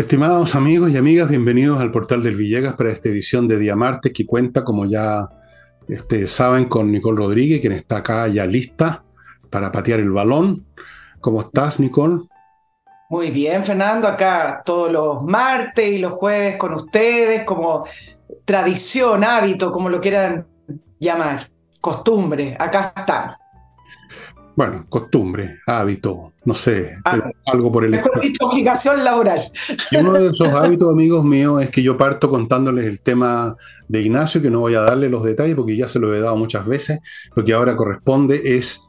Estimados amigos y amigas, bienvenidos al portal del Villegas para esta edición de Día Martes que cuenta, como ya este, saben, con Nicole Rodríguez, quien está acá ya lista para patear el balón. ¿Cómo estás, Nicole? Muy bien, Fernando, acá todos los martes y los jueves con ustedes, como tradición, hábito, como lo quieran llamar, costumbre, acá estamos. Bueno, costumbre, hábito, no sé, ah, algo por el Mejor dicho, obligación laboral. Y uno de esos hábitos, amigos míos, es que yo parto contándoles el tema de Ignacio, que no voy a darle los detalles porque ya se lo he dado muchas veces. Lo que ahora corresponde es,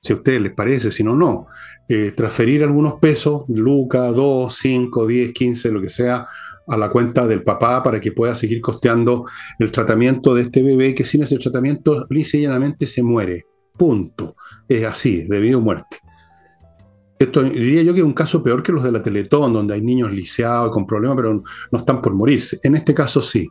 si a ustedes les parece, si no, no, eh, transferir algunos pesos, Luca, 2, 5, 10, 15, lo que sea, a la cuenta del papá para que pueda seguir costeando el tratamiento de este bebé que sin ese tratamiento lisa y llanamente se muere. Punto. Es así, debido a muerte. Esto diría yo que es un caso peor que los de la Teletón, donde hay niños lisiados con problemas, pero no están por morirse. En este caso sí.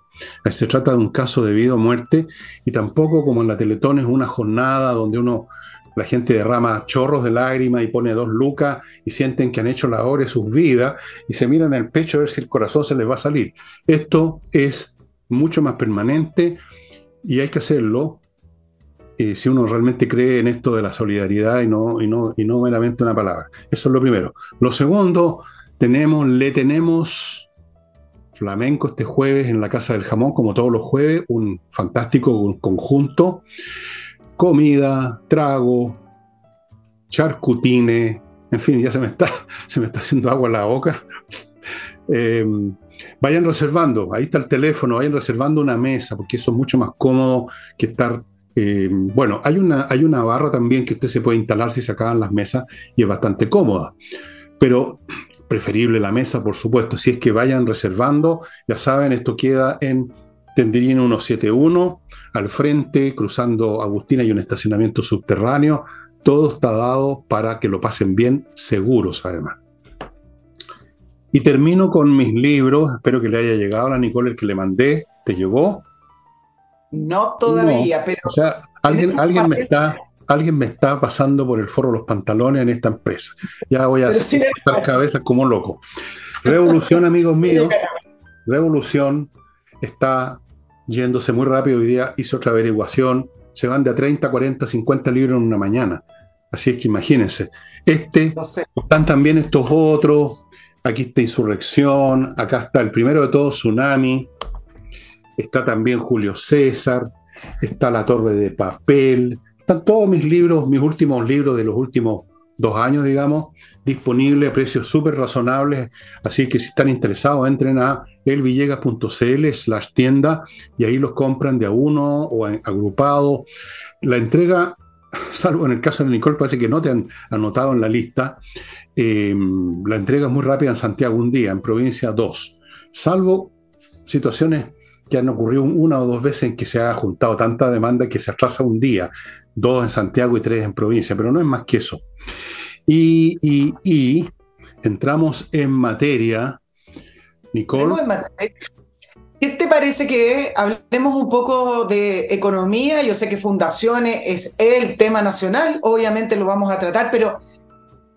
Se trata de un caso debido a muerte y tampoco como en la Teletón es una jornada donde uno, la gente derrama chorros de lágrimas y pone dos lucas y sienten que han hecho la obra de sus vidas y se miran el pecho a ver si el corazón se les va a salir. Esto es mucho más permanente y hay que hacerlo si uno realmente cree en esto de la solidaridad y no, y, no, y no meramente una palabra. Eso es lo primero. Lo segundo, tenemos, le tenemos flamenco este jueves en la Casa del Jamón, como todos los jueves, un fantástico conjunto. Comida, trago, charcutines, en fin, ya se me está, se me está haciendo agua en la boca. Eh, vayan reservando, ahí está el teléfono, vayan reservando una mesa, porque eso es mucho más cómodo que estar eh, bueno, hay una, hay una barra también que usted se puede instalar si se acaban las mesas y es bastante cómoda. Pero preferible la mesa, por supuesto. Si es que vayan reservando, ya saben, esto queda en Tenderín 171, al frente, cruzando Agustina y un estacionamiento subterráneo. Todo está dado para que lo pasen bien, seguros además. Y termino con mis libros. Espero que le haya llegado a la Nicole el que le mandé. ¿Te llegó? No todavía, pero. O sea, alguien, alguien, me está, alguien me está pasando por el forro los pantalones en esta empresa. Ya voy a hacer cabezas como loco. Revolución, amigos míos. Revolución está yéndose muy rápido. Hoy día hizo otra averiguación. Se van de a 30, 40, 50 libros en una mañana. Así es que imagínense. Este, están también estos otros. Aquí está Insurrección. Acá está el primero de todos, Tsunami está también Julio César, está La Torre de Papel, están todos mis libros, mis últimos libros de los últimos dos años, digamos, disponibles a precios súper razonables. Así que si están interesados, entren a elvillegas.cl slash tienda y ahí los compran de a uno o agrupado. La entrega, salvo en el caso de Nicole, parece que no te han anotado en la lista. Eh, la entrega es muy rápida en Santiago un día, en provincia dos. Salvo situaciones que han ocurrido una o dos veces en que se ha juntado tanta demanda que se atrasa un día, dos en Santiago y tres en provincia, pero no es más que eso. Y, entramos en materia. Nicole. ¿Qué te parece que hablemos un poco de economía? Yo sé que fundaciones es el tema nacional, obviamente lo vamos a tratar, pero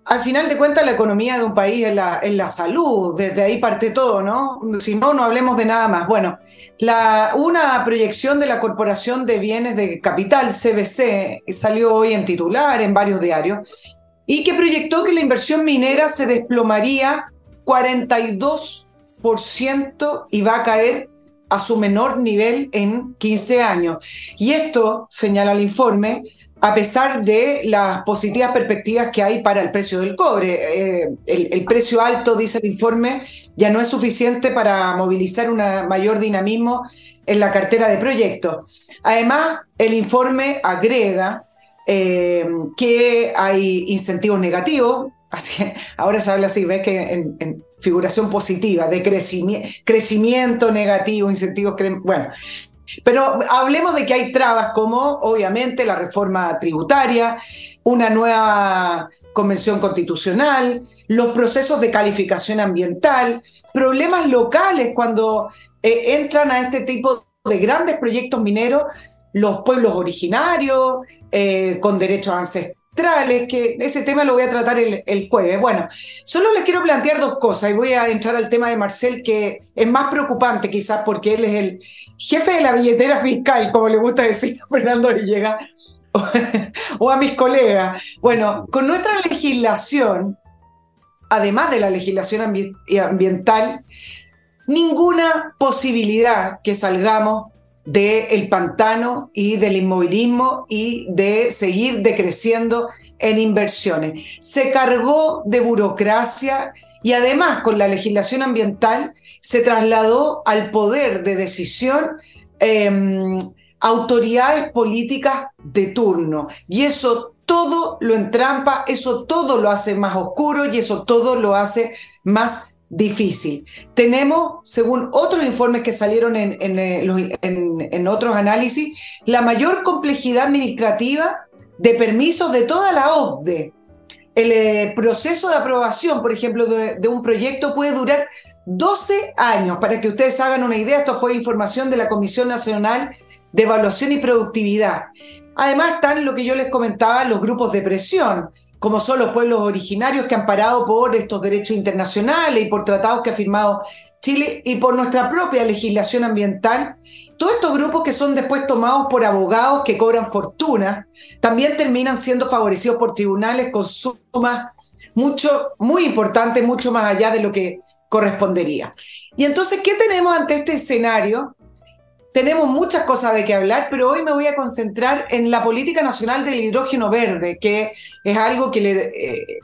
al final de cuentas, la economía de un país es la, la, salud, desde ahí parte todo, ¿no? Si no, no hablemos de nada más. Bueno, la, una proyección de la Corporación de Bienes de Capital, CBC, salió hoy en titular en varios diarios, y que proyectó que la inversión minera se desplomaría 42% y va a caer a su menor nivel en 15 años. Y esto, señala el informe, a pesar de las positivas perspectivas que hay para el precio del cobre. Eh, el, precio alto, dice el informe, ya no es suficiente para movilizar un mayor dinamismo en la cartera de proyectos. Además, el informe agrega eh, que hay incentivos negativos, ahora se habla así, ves que en, figuración positiva, de crecimiento, crecimiento negativo, incentivos, bueno, pero hablemos de que hay trabas como, obviamente, la reforma tributaria, una nueva convención constitucional, los procesos de calificación ambiental, problemas locales cuando eh, entran a este tipo de grandes proyectos mineros los pueblos originarios, eh, con derechos ancestrales central es que ese tema lo voy a tratar el, el, jueves. Bueno, solo les quiero plantear dos cosas y voy a entrar al tema de Marcel, que es más preocupante quizás porque él es el jefe de la billetera fiscal, como le gusta decir a Fernando Villegas o a mis colegas. Bueno, con nuestra legislación, además de la legislación ambiental, ninguna posibilidad que salgamos del pantano y del inmovilismo y de seguir decreciendo en inversiones. Se cargó de burocracia y además con la legislación ambiental se trasladó al poder de decisión em, autoridades políticas de turno. Y eso todo lo entrampa, eso todo lo hace más oscuro y eso todo lo hace más difícil. Tenemos, según otros informes que salieron en, en, otros análisis, la mayor complejidad administrativa de permisos de toda la OCDE. El eh, proceso de aprobación, por ejemplo, de, un proyecto puede durar 12 años. Para que ustedes hagan una idea, esto fue información de la Comisión Nacional de Evaluación y Productividad. Además están lo que yo les comentaba, los grupos de presión como son los pueblos originarios que han parado por estos derechos internacionales y por tratados que ha firmado Chile y por nuestra propia legislación ambiental, todos estos grupos que son después tomados por abogados que cobran fortuna, también terminan siendo favorecidos por tribunales con sumas mucho, muy importantes, mucho más allá de lo que correspondería. Y entonces, ¿qué tenemos ante este escenario? Tenemos muchas cosas de qué hablar, pero hoy me voy a concentrar en la política nacional del hidrógeno verde, que es algo que le eh,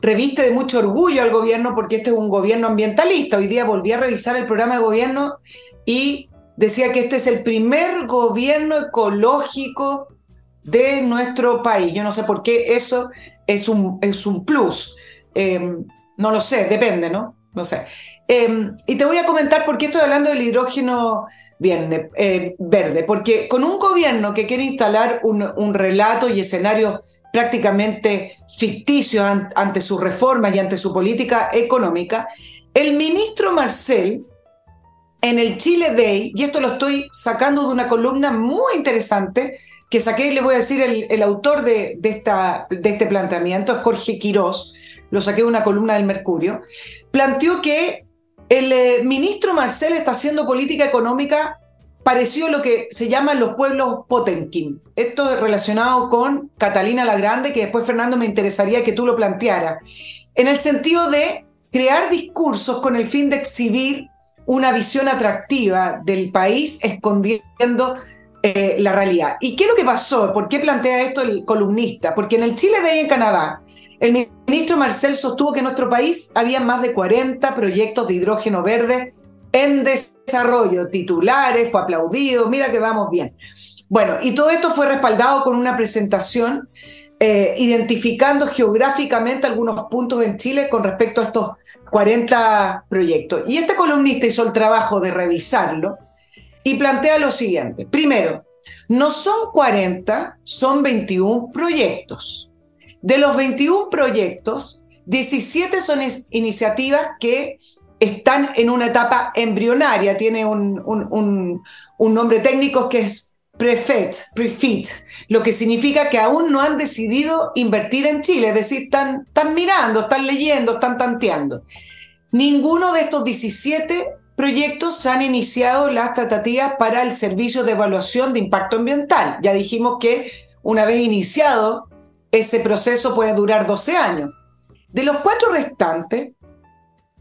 reviste de mucho orgullo al gobierno porque este es un gobierno ambientalista. Hoy día volví a revisar el programa de gobierno y decía que este es el primer gobierno ecológico de nuestro país. Yo no sé por qué eso es un, es un plus. Em, no lo sé, depende, ¿no? No sé. Em, y te voy a comentar por qué estoy hablando del hidrógeno eh, verde, porque con un gobierno que quiere instalar un, relato y escenarios prácticamente ficticios ante su reforma y ante su política económica, el ministro Marcel, en el Chile Day, y esto lo estoy sacando de una columna muy interesante que saqué, le voy a decir, el, autor de, este planteamiento, Jorge Quirós, lo saqué de una columna del Mercurio, planteó que el eh, ministro Marcel está haciendo política económica parecido a lo que se llaman los pueblos Potenkin. Esto es relacionado con Catalina la Grande, que después Fernando me interesaría que tú lo plantearas, en el sentido de crear discursos con el fin de exhibir una visión atractiva del país escondiendo eh, la realidad. ¿Y qué es lo que pasó? ¿Por qué plantea esto el columnista? Porque en el Chile de ahí en Canadá, el ministro Marcel sostuvo que en nuestro país había más de 40 proyectos de hidrógeno verde en desarrollo, titulares, fue aplaudido, mira que vamos bien. Bueno, y todo esto fue respaldado con una presentación eh, identificando geográficamente algunos puntos en Chile con respecto a estos 40 proyectos. Y este columnista hizo el trabajo de revisarlo y plantea lo siguiente. Primero, no son 40, son 21 proyectos. De los 21 proyectos, 17 son iniciativas que están en una etapa embrionaria, tiene un, un, nombre técnico que es prefet, prefit, lo que significa que aún no han decidido invertir en Chile, es decir, están, están mirando, están leyendo, están tanteando. Ninguno de estos 17 proyectos han iniciado las tratativas para el servicio de evaluación de impacto ambiental. Ya dijimos que una vez iniciado ese proceso puede durar 12 años. De los cuatro restantes,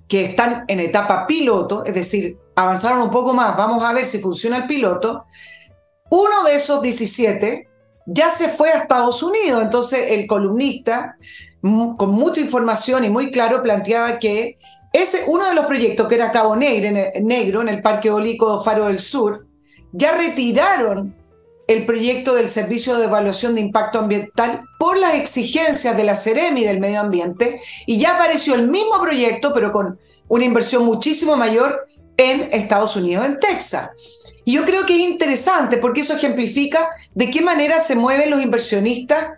que están en etapa piloto, es decir, avanzaron un poco más, vamos a ver si funciona el piloto, uno de esos 17 ya se fue a Estados Unidos. Entonces el columnista, con mucha información y muy claro, planteaba que ese, uno de los proyectos que era Cabo Negro en el, Parque Eólico Faro del Sur, ya retiraron el proyecto del Servicio de Evaluación de Impacto Ambiental por las exigencias de la Ceremi del medio ambiente y ya apareció el mismo proyecto, pero con una inversión muchísimo mayor en Estados Unidos, en Texas. Y yo creo que es interesante porque eso ejemplifica de qué manera se mueven los inversionistas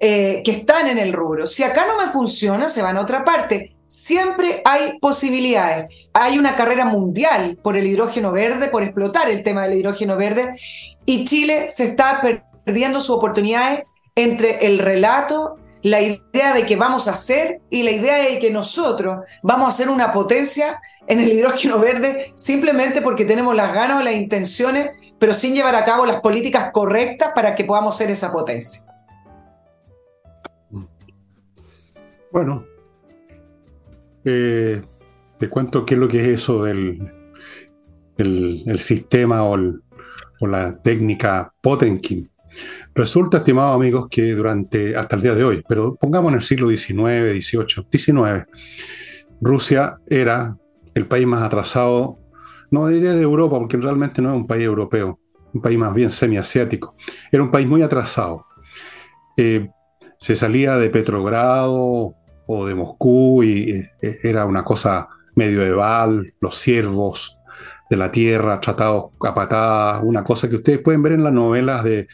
eh, que están en el rubro. Si acá no me funciona, se van a otra parte. Siempre hay posibilidades. Hay una carrera mundial por el hidrógeno verde, por explotar el tema del hidrógeno verde, y Chile se está perdiendo sus oportunidades entre el relato la idea de que vamos a ser y la idea de que nosotros vamos a ser una potencia en el hidrógeno verde simplemente porque tenemos las ganas o las intenciones, pero sin llevar a cabo las políticas correctas para que podamos ser esa potencia. Bueno, eh, te cuento qué es lo que es eso del el, sistema o, la técnica Potenkin. Resulta, estimados amigos, que durante, hasta el día de hoy, pero pongamos en el siglo XIX, XVIII, XIX, Rusia era el país más atrasado, no diría de Europa, porque realmente no es un país europeo, un país más bien semiasiático. Era un país muy atrasado. Eh, se salía de Petrogrado o de Moscú y eh, era una cosa medieval, los siervos de la tierra tratados a patadas, una cosa que ustedes pueden ver en las novelas de,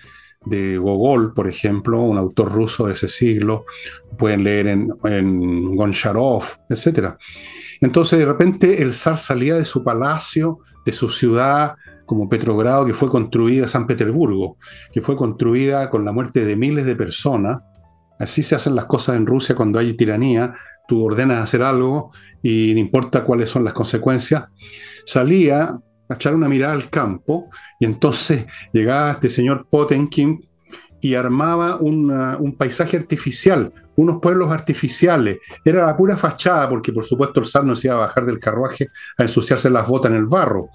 de Gogol, por ejemplo, un autor ruso de ese siglo, pueden leer en, en Goncharov, etc. Entonces, de repente, el zar salía de su palacio, de su ciudad, como Petrogrado, que fue construida, San Petersburgo, que fue construida con la muerte de miles de personas. Así se hacen las cosas en Rusia cuando hay tiranía. Tú ordenas hacer algo y no importa cuáles son las consecuencias. Salía a echar una mirada al campo y entonces llegaba este señor Potenkin y armaba un paisaje artificial, unos pueblos artificiales. Era la pura fachada, porque por supuesto el zar no se iba a bajar del carruaje a ensuciarse las botas en el barro.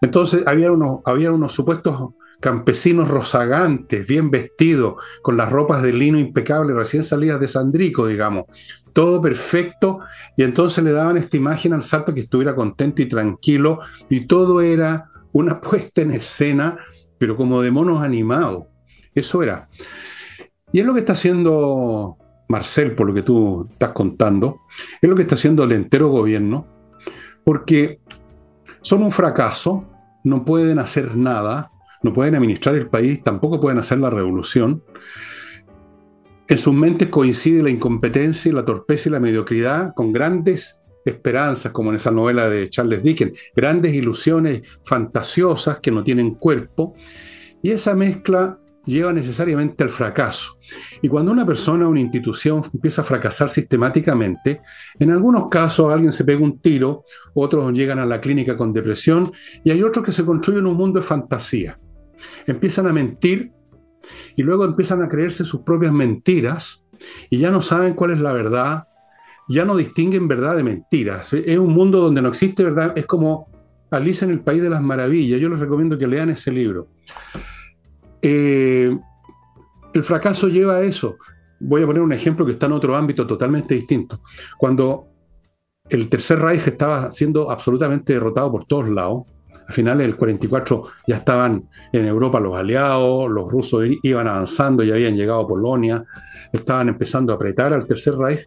Entonces había unos, había unos supuestos campesinos rozagantes, bien vestidos, con las ropas de lino impecable, recién salidas de Sandrico, digamos. Todo perfecto. Y entonces le daban esta imagen al para que estuviera contento y tranquilo. Y todo era una puesta en escena, pero como de monos animados. Eso era. Y es lo que está haciendo Marcel, por lo que tú estás contando, es lo que está haciendo el entero gobierno, porque son un fracaso, no pueden hacer nada, no pueden administrar el país, tampoco pueden hacer la revolución. En sus mentes coincide la incompetencia la torpeza y la mediocridad con grandes esperanzas, como en esa novela de Charles Dickens, grandes ilusiones fantasiosas que no tienen cuerpo. Y esa mezcla lleva necesariamente al fracaso. Y cuando una persona o una institución empieza a fracasar sistemáticamente, en algunos casos alguien se pega un tiro, otros llegan a la clínica con depresión y hay otros que se construyen un mundo de fantasía empiezan a mentir y luego empiezan a creerse sus propias mentiras y ya no saben cuál es la verdad, ya no distinguen verdad de mentiras. Es un mundo donde no existe verdad, es como Alice en el País de las Maravillas. Yo les recomiendo que lean ese libro. Eh, el fracaso lleva a eso. Voy a poner un ejemplo que está en otro ámbito totalmente distinto. Cuando el Tercer Reich estaba siendo absolutamente derrotado por todos lados, a finales del 44 ya estaban en Europa los aliados, los rusos iban avanzando, y habían llegado a Polonia, estaban empezando a apretar al Tercer Reich.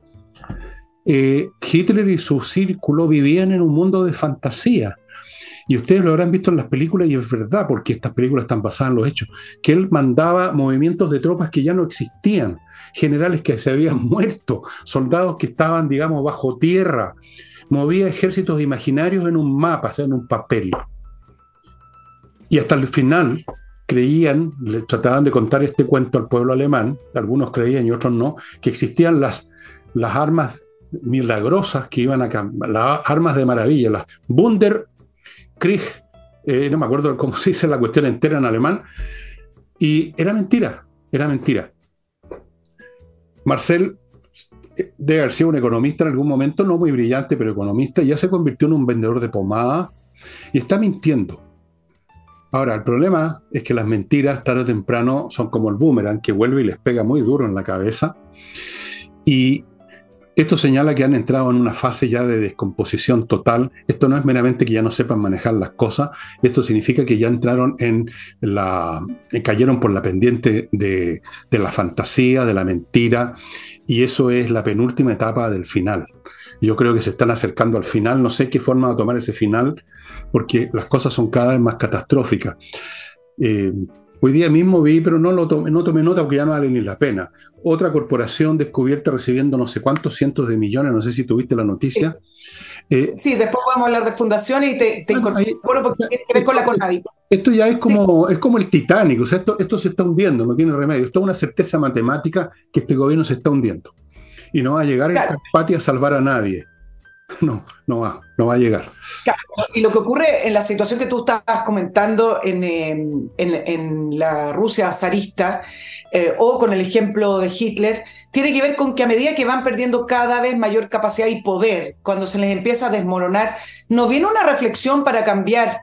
Eh, Hitler y su círculo vivían en un mundo de fantasía. Y ustedes lo habrán visto en las películas y es verdad, porque estas películas están basadas en los hechos, que él mandaba movimientos de tropas que ya no existían, generales que se habían muerto, soldados que estaban, digamos, bajo tierra, movía ejércitos imaginarios en un mapa, en un papel. Y hasta el final creían, le trataban de contar este cuento al pueblo alemán, algunos creían y otros no, que existían las, las armas milagrosas que iban a cambiar, las armas de maravilla, las Wunderkrieg, eh, no me acuerdo cómo se dice la cuestión entera en alemán, y era mentira, era mentira. Marcel eh, debe haber sido un economista en algún momento, no muy brillante, pero economista, ya se convirtió en un vendedor de pomada y está mintiendo. Ahora, el problema es que las mentiras tarde o temprano son como el boomerang que vuelve y les pega muy duro en la cabeza. Y esto señala que han entrado en una fase ya de descomposición total. Esto no es meramente que ya no sepan manejar las cosas, esto significa que ya entraron en la. cayeron por la pendiente de, de la fantasía, de la mentira, y eso es la penúltima etapa del final. Yo creo que se están acercando al final, no sé qué forma va a tomar ese final, porque las cosas son cada vez más catastróficas. Eh, Hoy día mismo vi, pero no lo tomé, no tomé nota porque ya no vale ni la pena. Otra corporación descubierta recibiendo no sé cuántos cientos de millones, no sé si tuviste la noticia. Eh, sí, después podemos hablar de fundaciones y te, te incorporo porque tiene que ver con la CONADI. Esto ya es como, es como el Titanic, o sea, esto, esto se está hundiendo, no tiene remedio. Esto es una certeza matemática que este gobierno se está hundiendo. Y no va a llegar claro. en a salvar a nadie. No, no va, no va a llegar. y lo que ocurre en la situación que tú estabas comentando en, em, en, la Rusia zarista eh, o con el ejemplo de Hitler, tiene que ver con que a medida que van perdiendo cada vez mayor capacidad y poder, cuando se les empieza a desmoronar, no viene una reflexión para cambiar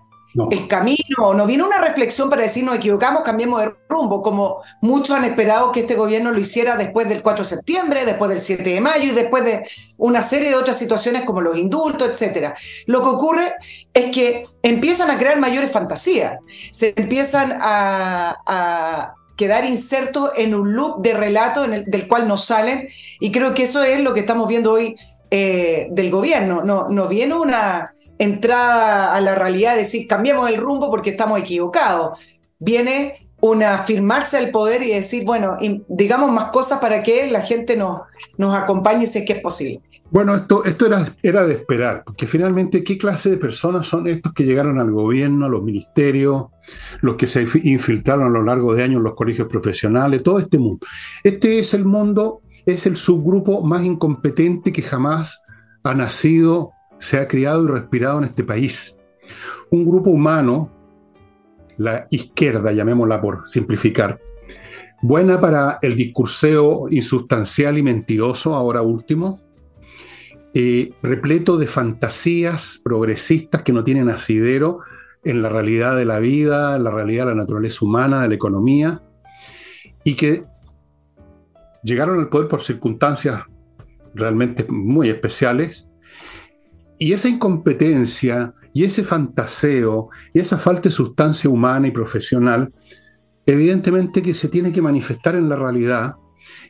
el camino, no viene una reflexión para decir nos equivocamos, cambiemos de rumbo, como muchos han esperado que este gobierno lo hiciera después del 4 de septiembre, después del 7 de mayo y después de una serie de otras situaciones como los indultos, etc. Lo que ocurre es que empiezan a crear mayores fantasías, se empiezan a, quedar insertos en un loop de relato del cual no salen y creo que eso es lo que estamos viendo hoy eh, del gobierno. No, no viene una entrada a la realidad, de decir, cambiemos el rumbo porque estamos equivocados. Viene una afirmarse al poder y decir, bueno, digamos más cosas para que la gente nos, nos acompañe si es que es posible. Bueno, esto, esto era, era de esperar, porque finalmente, ¿qué clase de personas son estos que llegaron al gobierno, a los ministerios, los que se infiltraron a lo largo de años en los colegios profesionales, todo este mundo? Este es el mundo, es el subgrupo más incompetente que jamás ha nacido se ha criado y respirado en este país. Un grupo humano, la izquierda, llamémosla por simplificar, buena para el discurseo insustancial y mentiroso, ahora último, eh, repleto de fantasías progresistas que no tienen asidero en la realidad de la vida, en la realidad de la naturaleza humana, de la economía, y que llegaron al poder por circunstancias realmente muy especiales y esa incompetencia y ese fantaseo y esa falta de sustancia humana y profesional, evidentemente que se tiene que manifestar en la realidad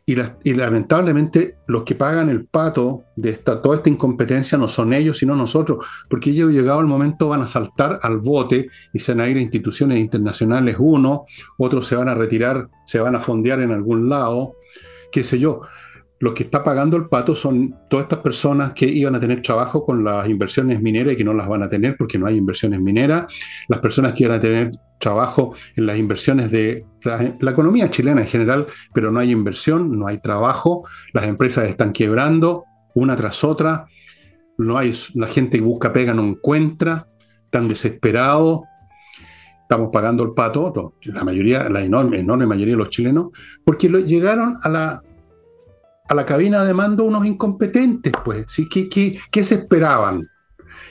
y, lamentablemente los que pagan el pato de esta, toda esta incompetencia no son ellos, sino nosotros, porque ellos llegado el momento van a saltar al bote y se van a ir a instituciones internacionales uno, otros se van a retirar, se van a fondear en algún lado, qué sé yo los que está pagando el pato son todas estas personas que iban a tener trabajo con las inversiones mineras y que no las van a tener porque no hay inversiones mineras, las personas que iban a tener trabajo en las inversiones de la, economía chilena en general, pero no hay inversión, no hay trabajo, las empresas están quebrando una tras otra, no hay, la gente que busca pega no encuentra, están desesperados, estamos pagando el pato, la mayoría, la enorme, enorme mayoría de los chilenos, porque llegaron a la a la cabina de mando unos incompetentes, pues. ¿sí? ¿Qué, qué, se esperaban?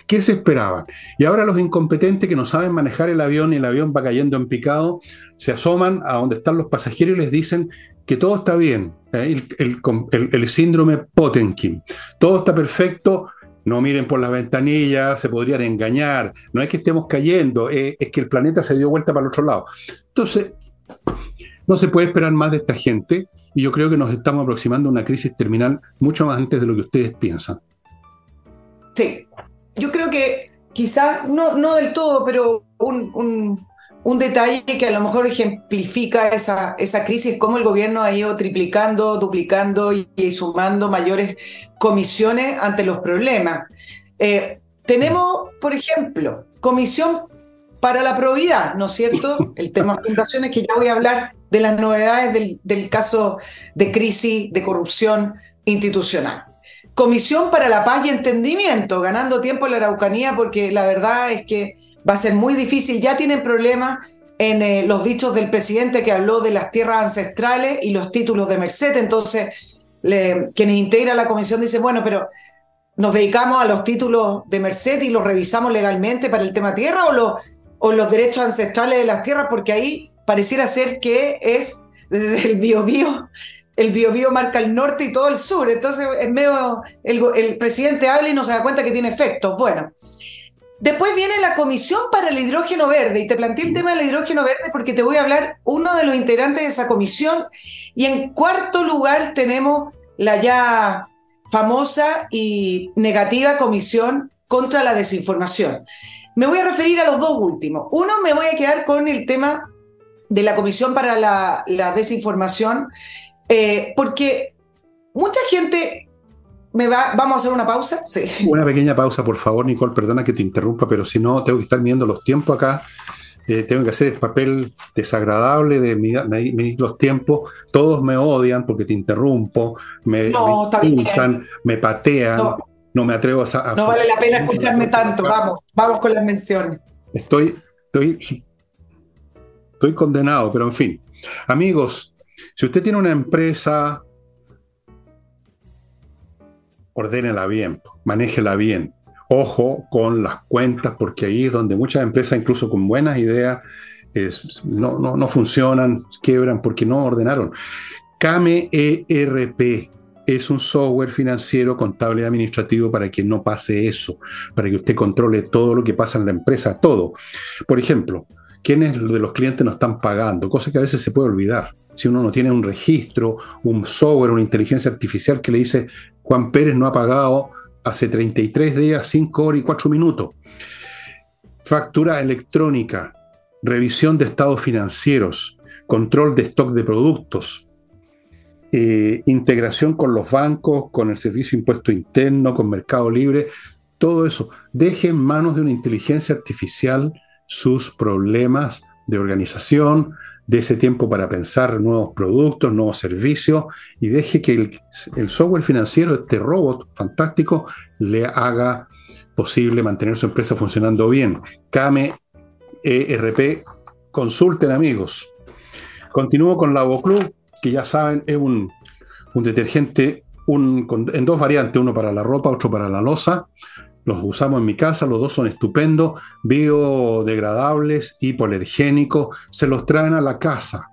¿Qué se esperaban? Y ahora los incompetentes que no saben manejar el avión y el avión va cayendo en picado, se asoman a donde están los pasajeros y les dicen que todo está bien. ¿eh? El, síndrome Potenkin. Todo está perfecto. No miren por las ventanillas, se podrían engañar. No es que estemos cayendo, es que el planeta se dio vuelta para el otro lado. Entonces, no se puede esperar más de esta gente y yo creo que nos estamos aproximando a una crisis terminal mucho más antes de lo que ustedes piensan. Sí, yo creo que quizás, no, no del todo, pero un, detalle que a lo mejor ejemplifica esa, esa crisis, cómo el gobierno ha ido triplicando, duplicando y, sumando mayores comisiones ante los problemas. Eh, tenemos, por ejemplo, comisión para la probidad, ¿no es cierto? El tema de fundaciones, que ya voy a hablar de las novedades del, caso de crisis de corrupción institucional. Comisión para la Paz y Entendimiento, ganando tiempo en la Araucanía, porque la verdad es que va a ser muy difícil. Ya tienen problemas en eh, los dichos del presidente que habló de las tierras ancestrales y los títulos de Merced. Entonces, quienes integran la comisión dicen, bueno, pero ¿nos dedicamos a los títulos de Merced y los revisamos legalmente para el tema tierra o los o los derechos ancestrales de las tierras, porque ahí pareciera ser que es desde el biobío, el biobío marca el norte y todo el sur, entonces es medio, el, presidente habla y no se da cuenta que tiene efectos. Bueno, después viene la Comisión para el Hidrógeno Verde, y te planteé el tema del hidrógeno verde porque te voy a hablar uno de los integrantes de esa comisión, y en cuarto lugar tenemos la ya famosa y negativa Comisión contra la Desinformación. Me voy a referir a los dos últimos. Uno, me voy a quedar con el tema de la Comisión para la, Desinformación, eh, porque mucha gente ¿Me va, ¿Vamos a hacer una pausa? Sí. Una pequeña pausa, por favor, Nicole. Perdona que te interrumpa, pero si no, tengo que estar viendo los tiempos acá. Eh, tengo que hacer el papel desagradable de medir los tiempos. Todos me odian porque te interrumpo, me, insultan, me patean. No. me atrevo a, No vale la pena escucharme tanto. Vamos, vamos con las menciones. Estoy, estoy, estoy condenado, pero en fin. Amigos, si usted tiene una empresa ordénela bien, manéjela bien. Ojo con las cuentas, porque ahí es donde muchas empresas, incluso con buenas ideas, no, no, funcionan, quiebran porque no ordenaron. Kame ERP es un software financiero, contable y administrativo para que no pase eso, para que usted controle todo lo que pasa en la empresa, todo. Por ejemplo, quiénes de los clientes no están pagando, cosa que a veces se puede olvidar. Si uno no tiene un registro, un software, una inteligencia artificial que le dice, Juan Pérez no ha pagado hace 33 días, 5 horas y 4 minutos. Factura electrónica, revisión de estados financieros, control de stock de productos, eh, integración con los bancos, con el servicio impuesto interno, con Mercado Libre, todo eso. Deje en manos de una inteligencia artificial sus problemas de organización, de ese tiempo para pensar nuevos productos, nuevos servicios y deje que el, software financiero, este robot fantástico, le haga posible mantener su empresa funcionando bien. Kame ERP, consulten amigos. Continúo con la Club, que ya saben es un, detergente en dos variantes, uno para la ropa, otro para la losa los usamos en mi casa, los dos son estupendos, biodegradables, hipoalergénicos, se los traen a la casa.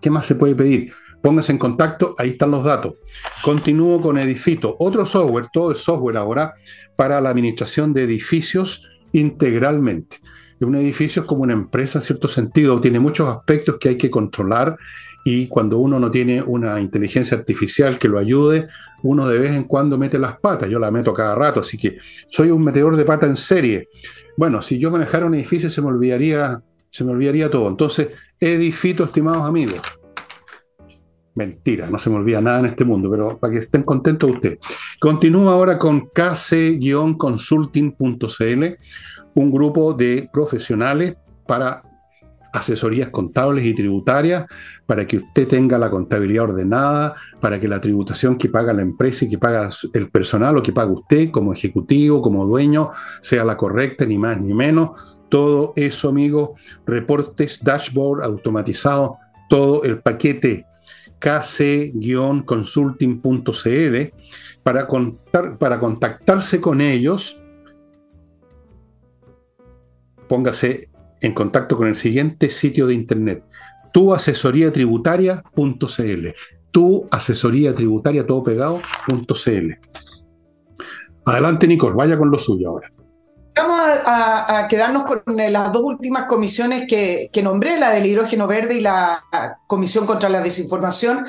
¿Qué más se puede pedir? Póngase en contacto, ahí están los datos. Continúo con Edifito, otro software, todo es software ahora, para la administración de edificios integralmente. Un edificio es como una empresa en cierto sentido, tiene muchos aspectos que hay que controlar y cuando uno no tiene una inteligencia artificial que lo ayude, uno de vez en cuando mete las patas. Yo la meto cada rato, así que soy un metedor de pata en serie. Bueno, si yo manejara un edificio se me olvidaría, se me olvidaría todo. Entonces, edifito, estimados amigos. Mentira, no se me olvida nada en este mundo, pero para que estén contentos ustedes. Continúo ahora con kc-consulting.cl, un grupo de profesionales para asesorías contables y tributarias para que usted tenga la contabilidad ordenada, para que la tributación que paga la empresa y que paga el personal o que paga usted como ejecutivo, como dueño, sea la correcta, ni más ni menos. Todo eso, amigo, reportes, dashboard automatizado, todo el paquete kc-consulting.cl para, para contactarse con ellos. Póngase en contacto con el siguiente sitio de internet, tuasesoriatributaria.cl, tu asesoría tributaria todo pegado.cl. Adelante, Nicole, vaya con lo suyo ahora. Vamos a, quedarnos con eh, las dos últimas comisiones que, que, nombré, la del hidrógeno verde y la Comisión contra la Desinformación.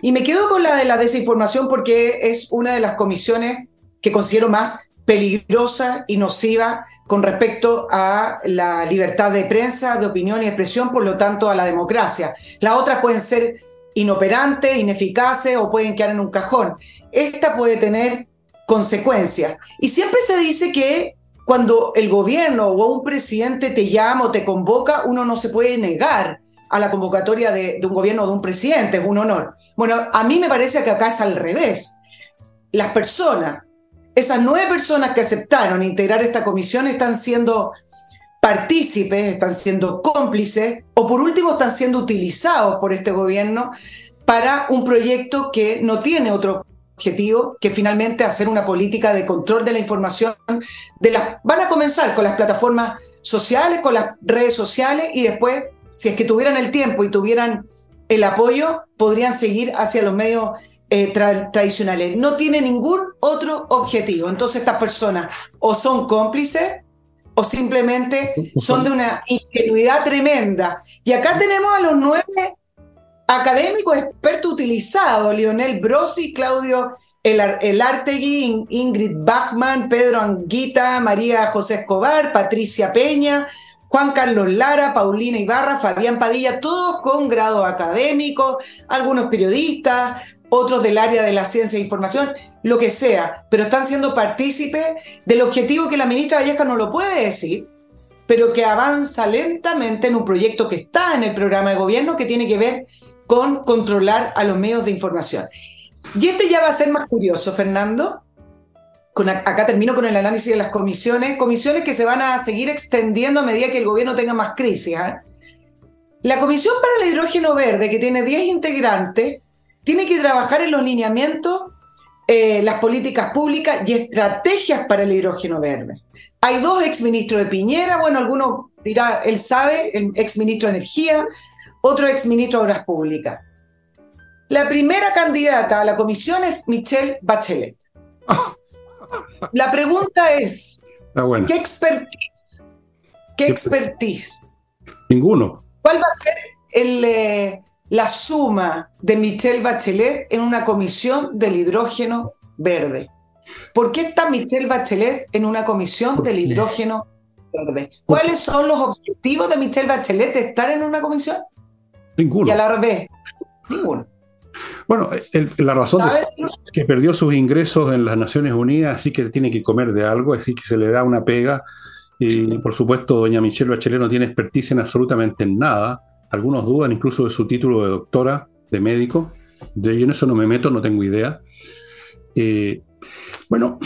Y me quedo con la de la desinformación porque es una de las comisiones que considero más peligrosa y nociva con respecto a la libertad de prensa, de opinión y expresión, por lo tanto a la democracia. Las otras pueden ser inoperantes, ineficaces o pueden quedar en un cajón. Esta puede tener consecuencias. Y siempre se dice que cuando el gobierno o un presidente te llama o te convoca, uno no se puede negar a la convocatoria de, de un gobierno o de un presidente, es un honor. Bueno, a mí me parece que acá es al revés. Las personas esas nueve personas que aceptaron integrar esta comisión están siendo partícipes, están siendo cómplices o por último están siendo utilizados por este gobierno para un proyecto que no tiene otro objetivo que finalmente hacer una política de control de la información van a comenzar con las plataformas sociales, con las redes sociales y después si es que tuvieran el tiempo y tuvieran el apoyo, podrían seguir hacia los medios eh, tradicionales. No tiene ningún otro objetivo. Entonces estas personas o son cómplices o simplemente son de una ingenuidad tremenda. Y acá tenemos a los nueve académicos expertos utilizados, Lionel Brosi, Claudio El Artegui, Ingrid Bachmann, Pedro Anguita, María José Escobar, Patricia Peña, Juan Carlos Lara, Paulina Ibarra, Fabián Padilla, todos con grado académico, algunos periodistas, otros del área de la ciencia e información, lo que sea, pero están siendo partícipes del objetivo que la ministra Valleja no lo puede decir, pero que avanza lentamente en un proyecto que está en el programa de gobierno que tiene que ver con controlar a los medios de información. Y este ya va a ser más curioso, Fernando. Con, acá termino con el análisis de las comisiones, comisiones que se van a seguir extendiendo a medida que el gobierno tenga más crisis. ¿eh? La Comisión para el Hidrógeno Verde, que tiene 10 integrantes, tiene que trabajar en los lineamientos, eh, las políticas públicas y estrategias para el hidrógeno verde. Hay dos exministros de Piñera, bueno, alguno dirá, él sabe, el exministro de Energía, otro exministro de Obras Públicas. La primera candidata a la comisión es Michelle Bachelet. La pregunta es, ¿qué expertise? ¿Qué expertise? Ninguno. ¿Cuál va a ser el, eh, la suma de Michelle Bachelet en una comisión del hidrógeno verde? ¿Por qué está Michelle Bachelet en una comisión del hidrógeno verde? ¿Cuáles son los objetivos de Michelle Bachelet de estar en una comisión? Ninguno. Y a la revés, ninguno. Bueno, la razón es que perdió sus ingresos en las Naciones Unidas, así que tiene que comer de algo, así que se le da una pega. Y por supuesto, doña Michelle Bachelet no tiene expertise en absolutamente nada. Algunos dudan incluso de su título de doctora, de médico. De yo en eso no me meto, no tengo idea. Eh, bueno,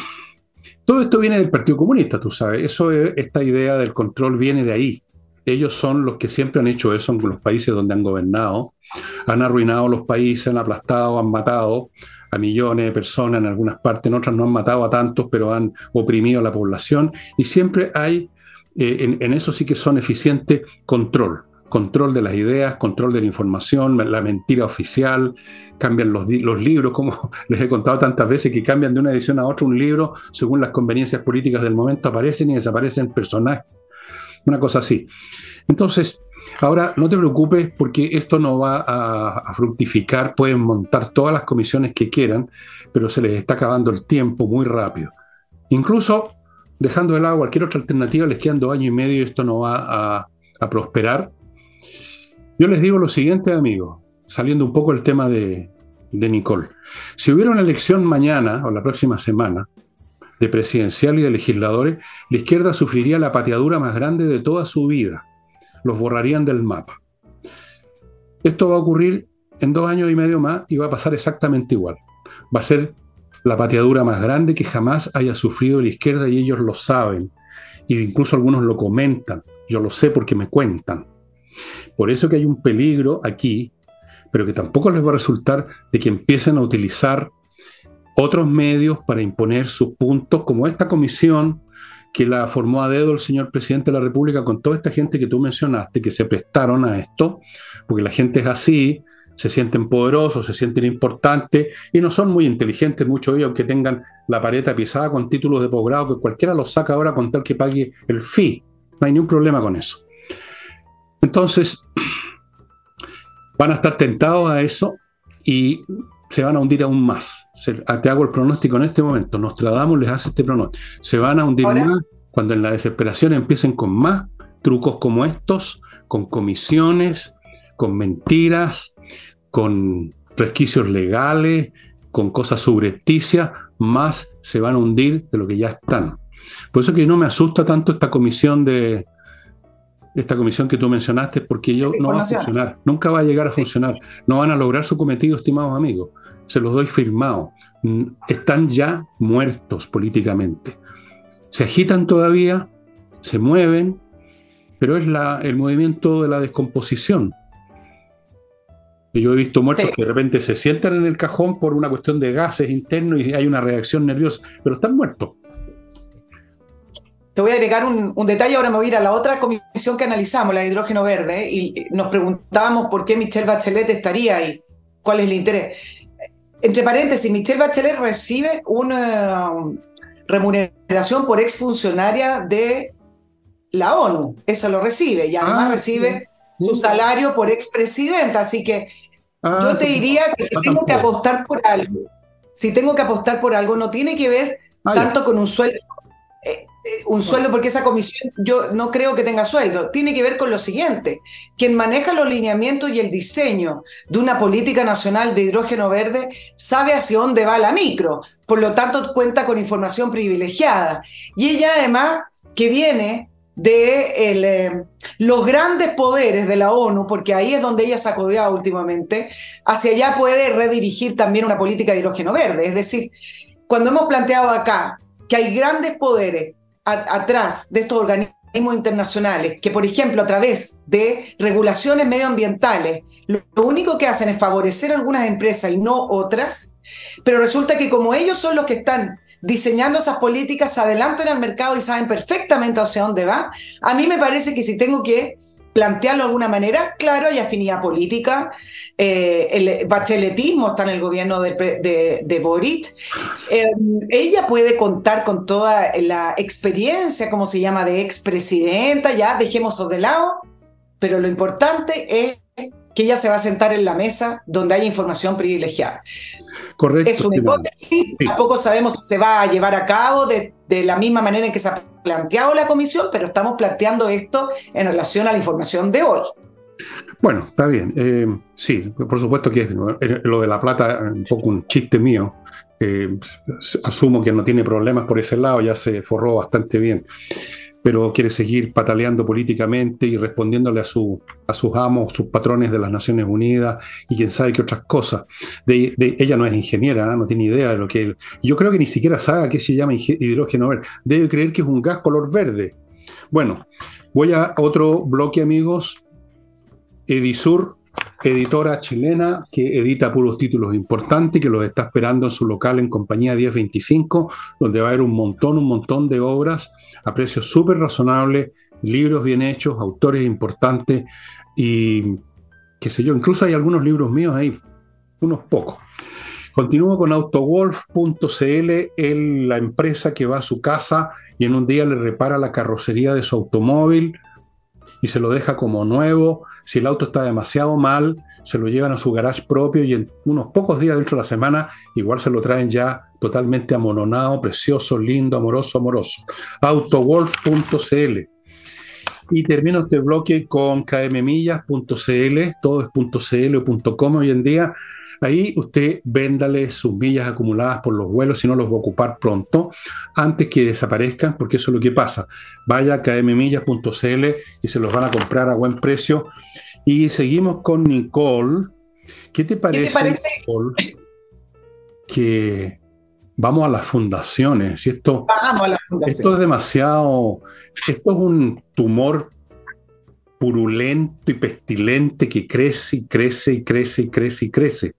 todo esto viene del Partido Comunista, tú sabes. Eso esta idea del control viene de ahí. Ellos son los que siempre han hecho eso en los países donde han gobernado. Han arruinado los países, han aplastado, han matado a millones de personas en algunas partes, en otras no han matado a tantos, pero han oprimido a la población. Y siempre hay, eh, en, eso sí que son eficientes, control. Control de las ideas, control de la información, la mentira oficial, cambian los, los libros, como les he contado tantas veces, que cambian de una edición a otra un libro según las conveniencias políticas del momento, aparecen y desaparecen personajes. Una cosa así. Entonces, Ahora, no te preocupes porque esto no va a, fructificar, pueden montar todas las comisiones que quieran, pero se les está acabando el tiempo muy rápido. Incluso dejando de lado cualquier otra alternativa, les quedan dos años y medio y esto no va a, prosperar. Yo les digo lo siguiente, amigos, saliendo un poco el tema de, de Nicole. Si hubiera una elección mañana o la próxima semana de presidencial y de legisladores, la izquierda sufriría la pateadura más grande de toda su vida los borrarían del mapa. Esto va a ocurrir en dos años y medio más y va a pasar exactamente igual. Va a ser la pateadura más grande que jamás haya sufrido la izquierda y ellos lo saben. Y incluso algunos lo comentan. Yo lo sé porque me cuentan. Por eso que hay un peligro aquí, pero que tampoco les va a resultar de que empiecen a utilizar otros medios para imponer sus puntos, como esta comisión que la formó a dedo el señor presidente de la República con toda esta gente que tú mencionaste, que se prestaron a esto, porque la gente es así, se sienten poderosos, se sienten importantes y no son muy inteligentes, muchos de ellos, aunque tengan la pared pisada con títulos de posgrado, que cualquiera los saca ahora con tal que pague el fee. No hay ningún problema con eso. Entonces, van a estar tentados a eso y se van a hundir aún más. te hago el pronóstico en este momento. Nostradamus les hace este pronóstico. Se van a hundir más cuando en la desesperación empiecen con más trucos como estos, con comisiones, con mentiras, con resquicios legales, con cosas subrepticias, más se van a hundir de lo que ya están. Por eso que no me asusta tanto esta comisión de, esta comisión que tú mencionaste, porque ellos no va a funcionar, nunca va a llegar a funcionar, no van a lograr su cometido, estimados amigos, se los doy firmado, mm, están ya muertos políticamente. Se agitan todavía, se mueven, pero es la, el movimiento de la descomposición. Yo he visto muertos que de repente se sientan en el cajón por una cuestión de gases internos y hay una reacción nerviosa, pero están muertos. Te voy a agregar un, detalle, ahora me voy a ir a la otra comisión que analizamos, la de hidrógeno verde, y nos preguntábamos por qué Michelle Bachelet estaría ahí, cuál es el interés. Entre paréntesis, Michelle Bachelet recibe una um, remuneración por exfuncionaria de la ONU, eso lo recibe, y además ah, recibe un salario por expresidenta, así que ah, yo te diría que tengo que apostar por algo. Si tengo que apostar por algo, no tiene que ver ah, tanto con un sueldo un sueldo porque esa comisión yo no creo que tenga sueldo. Tiene que ver con lo siguiente, quien maneja los lineamientos y el diseño de una política nacional de hidrógeno verde sabe hacia dónde va la micro, por lo tanto cuenta con información privilegiada. Y ella además que viene de eh, los grandes poderes de la ONU, porque ahí es donde ella codeado últimamente, hacia allá puede redirigir también una política de hidrógeno verde. Es decir, cuando hemos planteado acá que hay grandes poderes atrás de estos organismos internacionales, que por ejemplo a través de regulaciones medioambientales, lo, único que hacen es favorecer algunas empresas y no otras, pero resulta que como ellos son los que están diseñando esas políticas, se adelantan al mercado y saben perfectamente hacia dónde va, a mí me parece que si tengo que plantearlo de alguna manera, claro, hay afinidad política, eh, el bacheletismo está en el gobierno de, Boric, eh, ella puede contar con toda la experiencia, como se llama, de expresidenta, ya dejemos de lado, pero lo importante es que ella se va a sentar en la mesa donde hay información privilegiada. Correcto. Es una hipótesis, tampoco sabemos si se va a llevar a cabo de, de la misma manera en que se ha planteado la comisión, pero estamos planteando esto en relación a la información de hoy. Bueno, está bien. Eh, sí, por supuesto que lo de la plata es un poco un chiste mío. Eh, asumo que no tiene problemas por ese lado, ya se forró bastante bien pero quiere seguir pataleando políticamente y respondiéndole a, su, a sus amos, sus patrones de las Naciones Unidas y quién sabe qué otras cosas. De, ella no es ingeniera, ¿eh? no tiene idea de lo que... Yo creo que ni siquiera sabe qué se llama hidrógeno verde. Debe creer que es un gas color verde. Bueno, voy a otro bloque, amigos. Edisur, editora chilena que edita puros títulos importantes, que los está esperando en su local en compañía 1025, donde va a haber un montón, un montón de obras a precios súper razonables, libros bien hechos, autores importantes y qué sé yo, incluso hay algunos libros míos ahí, unos pocos. Continúo con autowolf.cl, la empresa que va a su casa y en un día le repara la carrocería de su automóvil y se lo deja como nuevo. Si el auto está demasiado mal, se lo llevan a su garage propio y en unos pocos días dentro de la semana igual se lo traen ya totalmente amononado, precioso, lindo, amoroso, amoroso. Autowolf.cl. Y termino este bloque con kmmillas.cl, todo es .cl o .com hoy en día. Ahí usted véndale sus millas acumuladas por los vuelos, si no los va a ocupar pronto, antes que desaparezcan, porque eso es lo que pasa. Vaya a kmmillas.cl y se los van a comprar a buen precio. Y seguimos con Nicole. ¿Qué te parece, Nicole, que vamos a las fundaciones. esto, esto es demasiado, esto es un tumor purulento y pestilente que crece y crece y crece y crece y crece.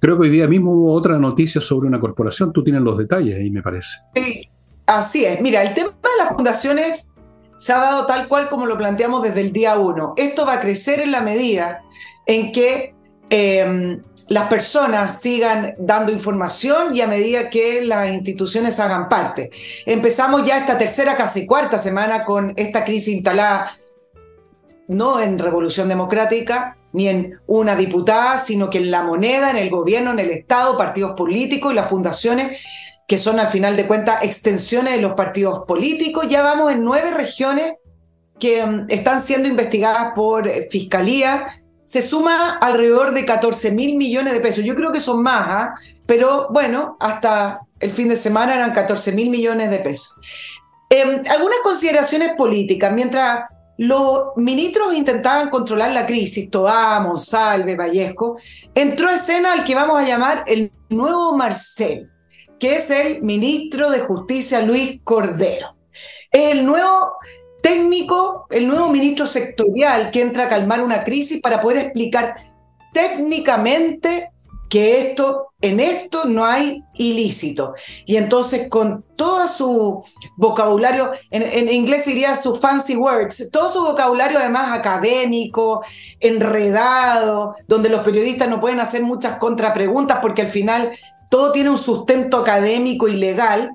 Creo que hoy día mismo hubo otra noticia sobre una corporación, tú tienes los detalles ahí, me parece. Sí, así es. Mira, el tema de las fundaciones se ha dado tal cual como lo planteamos desde el día uno. Esto va a crecer en la medida en que eh, las personas sigan dando información y a medida que las instituciones hagan parte. Empezamos ya esta tercera, casi cuarta semana con esta crisis instalada no en Revolución Democrática ni en una diputada, sino que en la moneda, en el gobierno, en el Estado, partidos políticos y las fundaciones, que son al final de cuentas extensiones de los partidos políticos. Ya vamos en nueve regiones que mm, están siendo investigadas por eh, Fiscalía se suma alrededor de 14 mil millones de pesos. Yo creo que son más, ¿ah? pero bueno, hasta el fin de semana eran 14 mil millones de pesos. Em, algunas consideraciones políticas. Mientras los ministros intentaban controlar la crisis, Toá, Monsalve, Vallejo, entró a escena al que vamos a llamar el nuevo Marcel, que es el ministro de Justicia Luis Cordero. El nuevo técnico, el nuevo ministro sectorial que entra a calmar una crisis para poder explicar técnicamente que esto, en esto no hay ilícito. Y entonces con todo su vocabulario, en, en, inglés diría su fancy words, todo su vocabulario además académico, enredado, donde los periodistas no pueden hacer muchas contrapreguntas porque al final todo tiene un sustento académico y legal,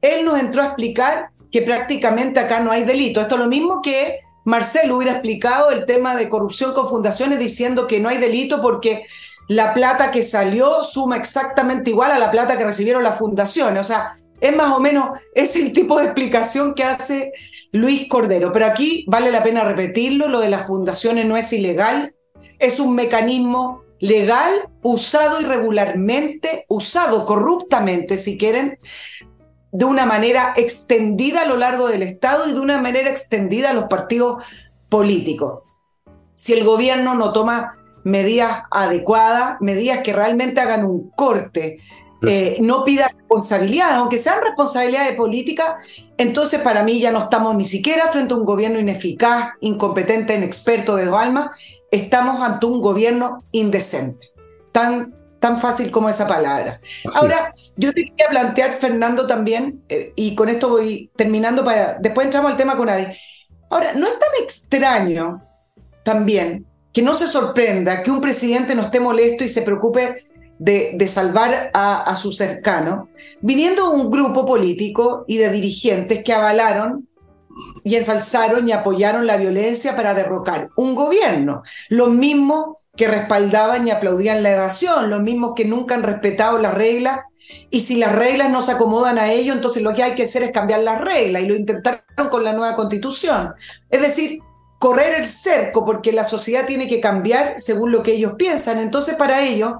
él nos entró a explicar que prácticamente acá no hay delito. Esto es lo mismo que Marcelo hubiera explicado el tema de corrupción con fundaciones diciendo que no hay delito porque la plata que salió suma exactamente igual a la plata que recibieron las fundaciones. O sea, Es más o menos, es el tipo de explicación que hace Luis Cordero. Pero aquí vale la pena repetirlo, lo de las fundaciones no es ilegal, es un mecanismo legal usado irregularmente, usado corruptamente, si quieren, de una manera extendida a lo largo del Estado y de una manera extendida a los partidos políticos. Si el gobierno no toma medidas adecuadas, medidas que realmente hagan un corte, eh, no pida responsabilidades, aunque sean responsabilidades políticas, entonces para mí ya no estamos ni siquiera frente a un gobierno ineficaz, incompetente, inexperto de dos almas, estamos ante un gobierno indecente. Tan, tan fácil como esa palabra. Ahora, yo te quería plantear, Fernando, también, eh, y con esto voy terminando para. Después entramos al tema con Adi. Ahora, no es tan extraño también que no se sorprenda que un presidente no esté molesto y se preocupe de, salvar a, a su cercano, viniendo un grupo político y de dirigentes que avalaron y ensalzaron y apoyaron la violencia para derrocar un gobierno. Los mismos que respaldaban y aplaudían la evasión, los mismos que nunca han respetado las reglas y si las reglas no se acomodan a ello, entonces lo que hay que hacer es cambiar las reglas y lo intentaron con la nueva constitución. Es decir, correr el cerco porque la sociedad tiene que cambiar según lo que ellos piensan. Entonces, para ellos,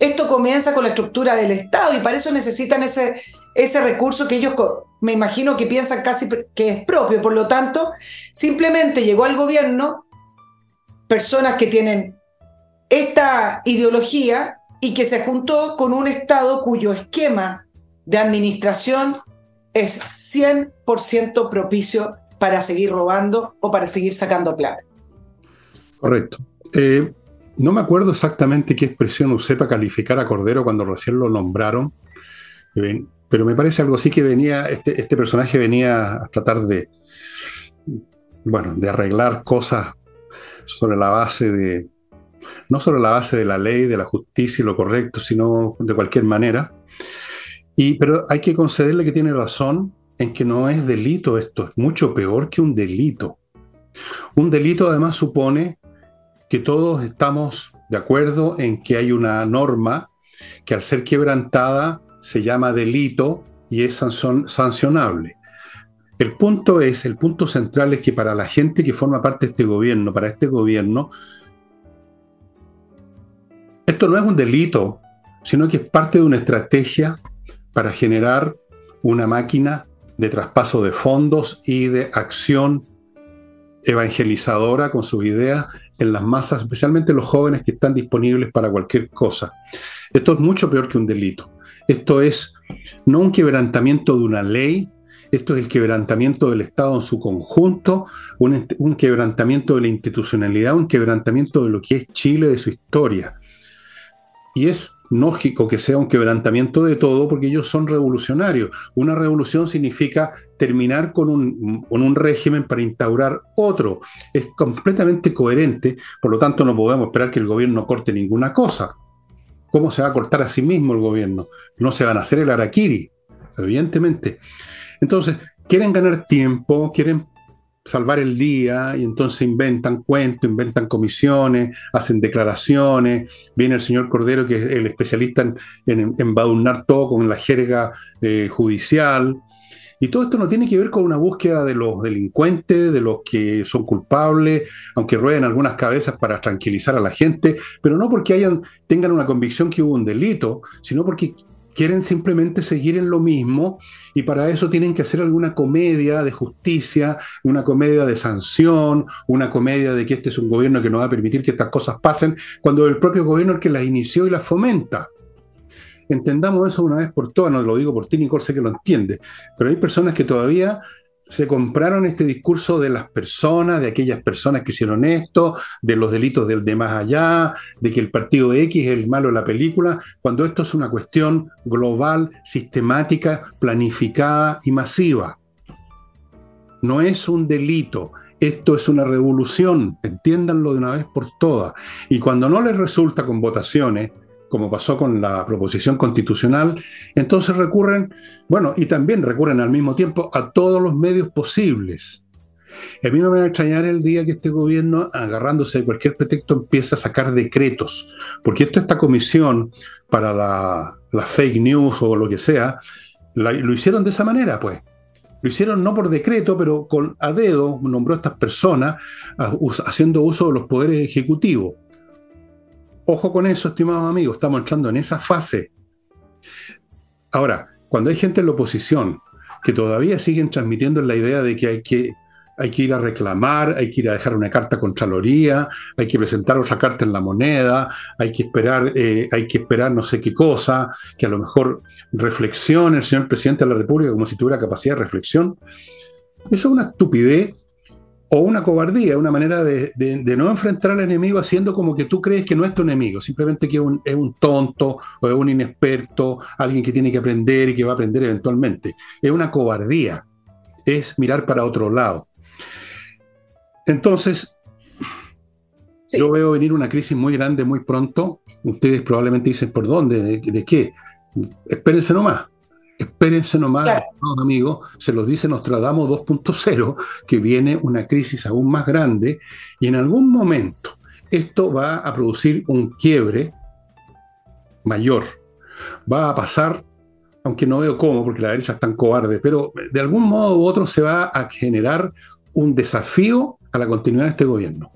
esto comienza con la estructura del Estado y para eso necesitan ese, ese recurso que ellos, me imagino que piensan casi que es propio. Por lo tanto, simplemente llegó al gobierno personas que tienen esta ideología y que se juntó con un Estado cuyo esquema de administración es 100% propicio para seguir robando o para seguir sacando plata. Correcto. Eh, no me acuerdo exactamente qué expresión usé para calificar a Cordero cuando recién lo nombraron, eh, pero me parece algo así que venía, este, este, personaje venía a tratar de, bueno, de arreglar cosas sobre la base de, no sobre la base de la ley, de la justicia y lo correcto, sino de cualquier manera. Y, pero hay que concederle que tiene razón en que no es delito esto, es mucho peor que un delito. Un delito además supone que todos estamos de acuerdo en que hay una norma que al ser quebrantada se llama delito y es sancionable. El punto es, el punto central es que para la gente que forma parte de este gobierno, para este gobierno, esto no es un delito, sino que es parte de una estrategia para generar una máquina de traspaso de fondos y de acción evangelizadora con sus ideas en las masas, especialmente los jóvenes que están disponibles para cualquier cosa. Esto es mucho peor que un delito. Esto es no un quebrantamiento de una ley, esto es el quebrantamiento del Estado en su conjunto, un, quebrantamiento de la institucionalidad, un quebrantamiento de lo que es Chile, de su historia. Y es lógico que sea un quebrantamiento de todo porque ellos son revolucionarios. Una revolución significa terminar con un, con un, régimen para instaurar otro. Es completamente coherente, por lo tanto no podemos esperar que el gobierno corte ninguna cosa. ¿Cómo se va a cortar a sí mismo el gobierno? No se van a hacer el araquiri, evidentemente. Entonces, quieren ganar tiempo, quieren salvar el día y entonces inventan cuentos, inventan comisiones, hacen declaraciones. Viene el señor Cordero, que es el especialista en, en todo con la jerga eh, judicial. Y todo esto no tiene que ver con una búsqueda de los delincuentes, de los que son culpables, aunque rueden algunas cabezas para tranquilizar a la gente, pero no porque tengan una convicción que hubo un delito, sino porque quieren simplemente seguir en lo mismo y para eso tienen que hacer alguna comedia de justicia, una comedia de sanción, una comedia de que este es un gobierno que no va a permitir que estas cosas pasen, cuando el propio gobierno es el que las inició y las fomenta. Entendamos eso una vez por todas, no lo digo por ti, Nicole, sé que lo entiende, pero hay personas que todavía se compraron este discurso de las personas, de aquellas personas que hicieron esto, de los delitos del de más allá, de que el partido X es el malo de la película, cuando esto es una cuestión global, sistemática, planificada y masiva. No es un delito, esto es una revolución, entiéndanlo de una vez por todas. Y cuando no les resulta con votaciones, como pasó con la proposición constitucional, entonces recurren, bueno, y también recurren al mismo tiempo a todos los medios posibles. a mí no me va a extrañar el día que este gobierno, agarrándose de cualquier pretexto, empieza a sacar decretos, porque esto, esta comisión para la, fake news o lo que sea, lo hicieron de esa manera, pues. Lo hicieron no por decreto, pero con a dedo nombró a estas personas haciendo uso de los poderes ejecutivos. Ojo con eso, estimados amigos, estamos entrando en esa fase. Ahora, cuando hay gente en la oposición que todavía siguen transmitiendo la idea de que hay que hay que ir a reclamar, hay que ir a dejar una carta Contraloría, hay que presentar otra carta en la moneda, hay que esperar, eh, hay que esperar no sé qué cosa, que a lo mejor reflexione el señor presidente de la República como si tuviera capacidad de reflexión. Eso es una estupidez o una cobardía, una manera de, no enfrentar al enemigo haciendo como que tú crees que no es tu enemigo, simplemente que es un, es un, tonto o es un inexperto, alguien que tiene que aprender y que va a aprender eventualmente. Es una cobardía, es mirar para otro lado. Entonces, yo veo venir una crisis muy grande muy pronto. Ustedes probablemente dicen, ¿por dónde? ¿De, qué? Espérense nomás. Espérense nomás, amigos. Se los dice Nostradamus 2.0, que viene una crisis aún más grande y en algún momento esto va a producir un quiebre mayor. Va a pasar, aunque no veo cómo, porque la derecha es tan cobarde, pero de algún modo u otro se va a generar un desafío a la continuidad de este gobierno,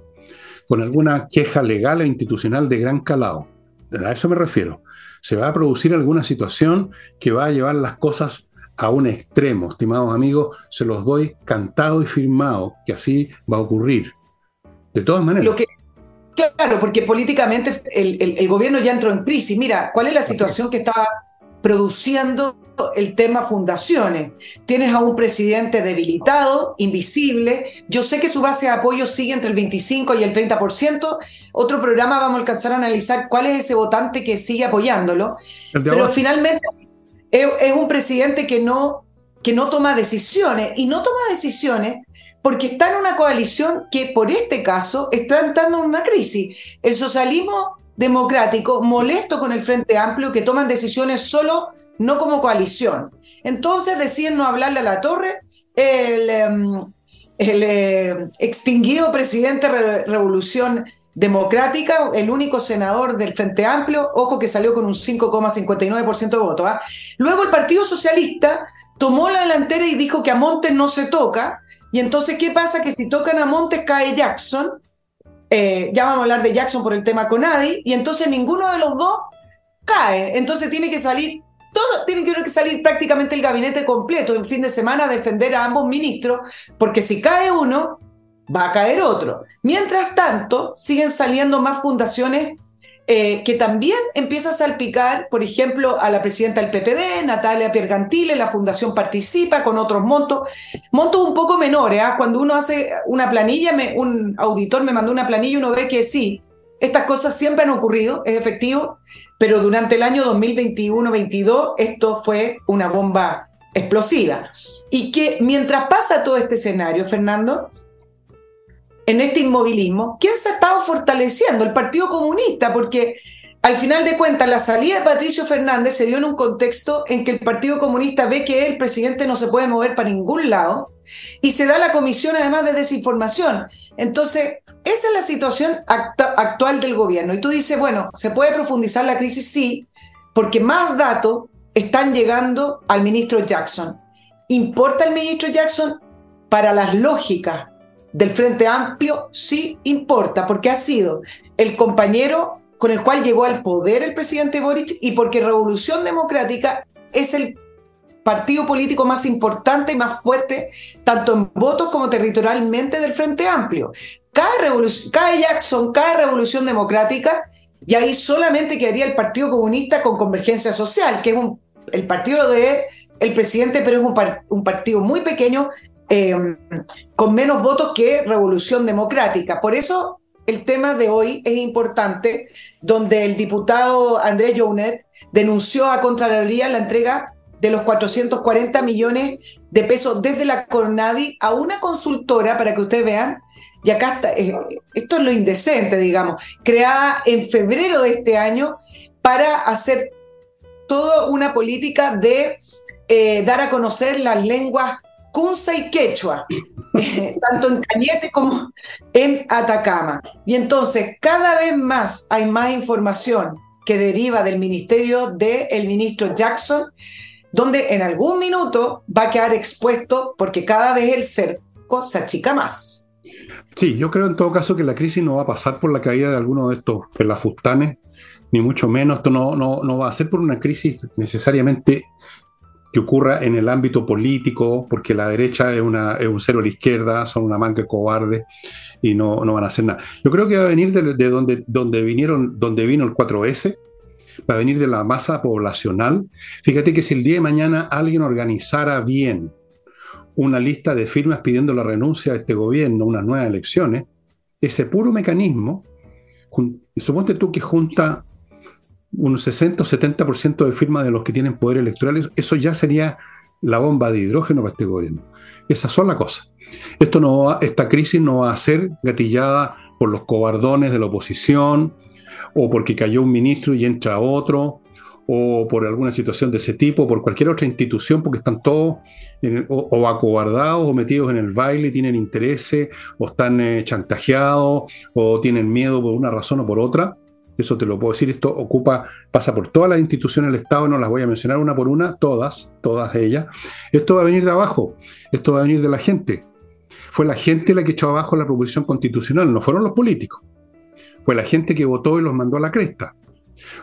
con alguna queja legal e institucional de gran calado. A eso me refiero. Se va a producir alguna situación que va a llevar las cosas a un extremo, estimados amigos, se los doy cantado y firmado, que así va a ocurrir. De todas maneras. Lo que, claro, porque políticamente el, el, gobierno ya entró en crisis. Mira, ¿cuál es la situación que está produciendo el tema fundaciones. Tienes a un presidente debilitado, invisible. Yo sé que su base de apoyo sigue entre el 25 y el 30%. Otro programa vamos a alcanzar a analizar cuál es ese votante que sigue apoyándolo. Pero finalmente es, un presidente que no, que no toma decisiones. Y no toma decisiones porque está en una coalición que por este caso está entrando en una crisis. El socialismo democrático molesto con el Frente Amplio que toman decisiones solo, no como coalición. Entonces deciden no hablarle a la torre, el, em, eh, extinguido presidente de Revolución Democrática, el único senador del Frente Amplio, ojo que salió con un 5,59% de votos. ¿ah? Luego el Partido Socialista tomó la delantera y dijo que a Montes no se toca, y entonces, ¿qué pasa? Que si tocan a Montes cae Jackson, eh, ya vamos a hablar de Jackson por el tema con Adi, y entonces ninguno de los dos cae. Entonces tiene que salir, todo, tiene que salir prácticamente el gabinete completo el fin de semana a defender a ambos ministros, porque si cae uno, va a caer otro. Mientras tanto, siguen saliendo más fundaciones eh, que también empieza a salpicar, por ejemplo, a la presidenta del PPD, Natalia Piergantile, la fundación participa con otros montos, montos un poco menores. ¿ah? Cuando uno hace una planilla, un auditor me mandó una planilla y uno ve que sí, estas cosas siempre han ocurrido, es efectivo, pero durante el año 2021-22 esto fue una bomba explosiva. Y que mientras pasa todo este escenario, Fernando, en este inmovilismo, ¿quién se ha estado fortaleciendo? El Partido Comunista, porque al final de cuentas la salida de Patricio Fernández se dio en un contexto en que el Partido Comunista ve que el presidente no se puede mover para ningún lado y se da la comisión además de desinformación. Entonces, esa es la situación actual del gobierno. Y tú dices, bueno, ¿se puede profundizar la crisis? Sí, porque más datos están llegando al ministro Jackson. ¿Importa el ministro Jackson? Para las lógicas del Frente Amplio sí importa, porque ha sido el compañero con el cual llegó al poder el presidente Boric y porque Revolución Democrática es el partido político más importante y más fuerte, tanto en votos como territorialmente del Frente Amplio. Cada, cada Jackson, cada revolución democrática, y ahí solamente quedaría el Partido Comunista con Convergencia Social, que es el partido de el presidente, pero es un partido muy pequeño eh, con menos votos que Revolución Democrática. Por eso el tema de hoy es importante, donde el diputado Andrés Jounet denunció a Contraloría la entrega de los 440 millones de pesos desde la Cornadi a una consultora, para que ustedes vean, y acá está, eh, esto es lo indecente, digamos, creada en febrero de este año para hacer toda una política de eh, dar a conocer las lenguas Kunsa y Quechua, eh, tanto en Cañete como en Atacama. Y entonces cada vez más hay más información que deriva del ministerio del ministro Jackson donde en algún minuto va a quedar expuesto porque cada vez el cerco se achica más. Sí, yo creo en todo caso que la crisis no va a pasar por la caída de alguno de estos pelafustanes, ni mucho menos. Esto no, no, no va a ser por una crisis necesariamente que ocurra en el ámbito político, porque la derecha es, un cero a la izquierda, son una manca cobarde y no, no van a hacer nada. Yo creo que va a venir de, de donde, donde, vinieron, donde vino el 4S, va a venir de la masa poblacional. Fíjate que si el día de mañana alguien organizara bien una lista de firmas pidiendo la renuncia de este gobierno, unas nuevas elecciones, ese puro mecanismo, suponte tú que junta un 60 o 70% de firmas de los que tienen poder electoral, eso ya sería la bomba de hidrógeno para este gobierno. Esas son las cosas. Esto no esta crisis no va a ser gatillada por los cobardones de la oposición, o porque cayó un ministro y entra otro, o por alguna situación de ese tipo, por cualquier otra institución, porque están todos o, acobardados o metidos en el baile, tienen intereses, o están eh, chantajeados, o tienen miedo por una razón o por otra. Eso te lo puedo decir, esto ocupa, pasa por todas las instituciones del Estado, no las voy a mencionar una por una, todas, todas ellas. Esto va a venir de abajo, esto va a venir de la gente. Fue la gente la que echó abajo la proposición constitucional, no fueron los políticos. Fue la gente que votó y los mandó a la cresta.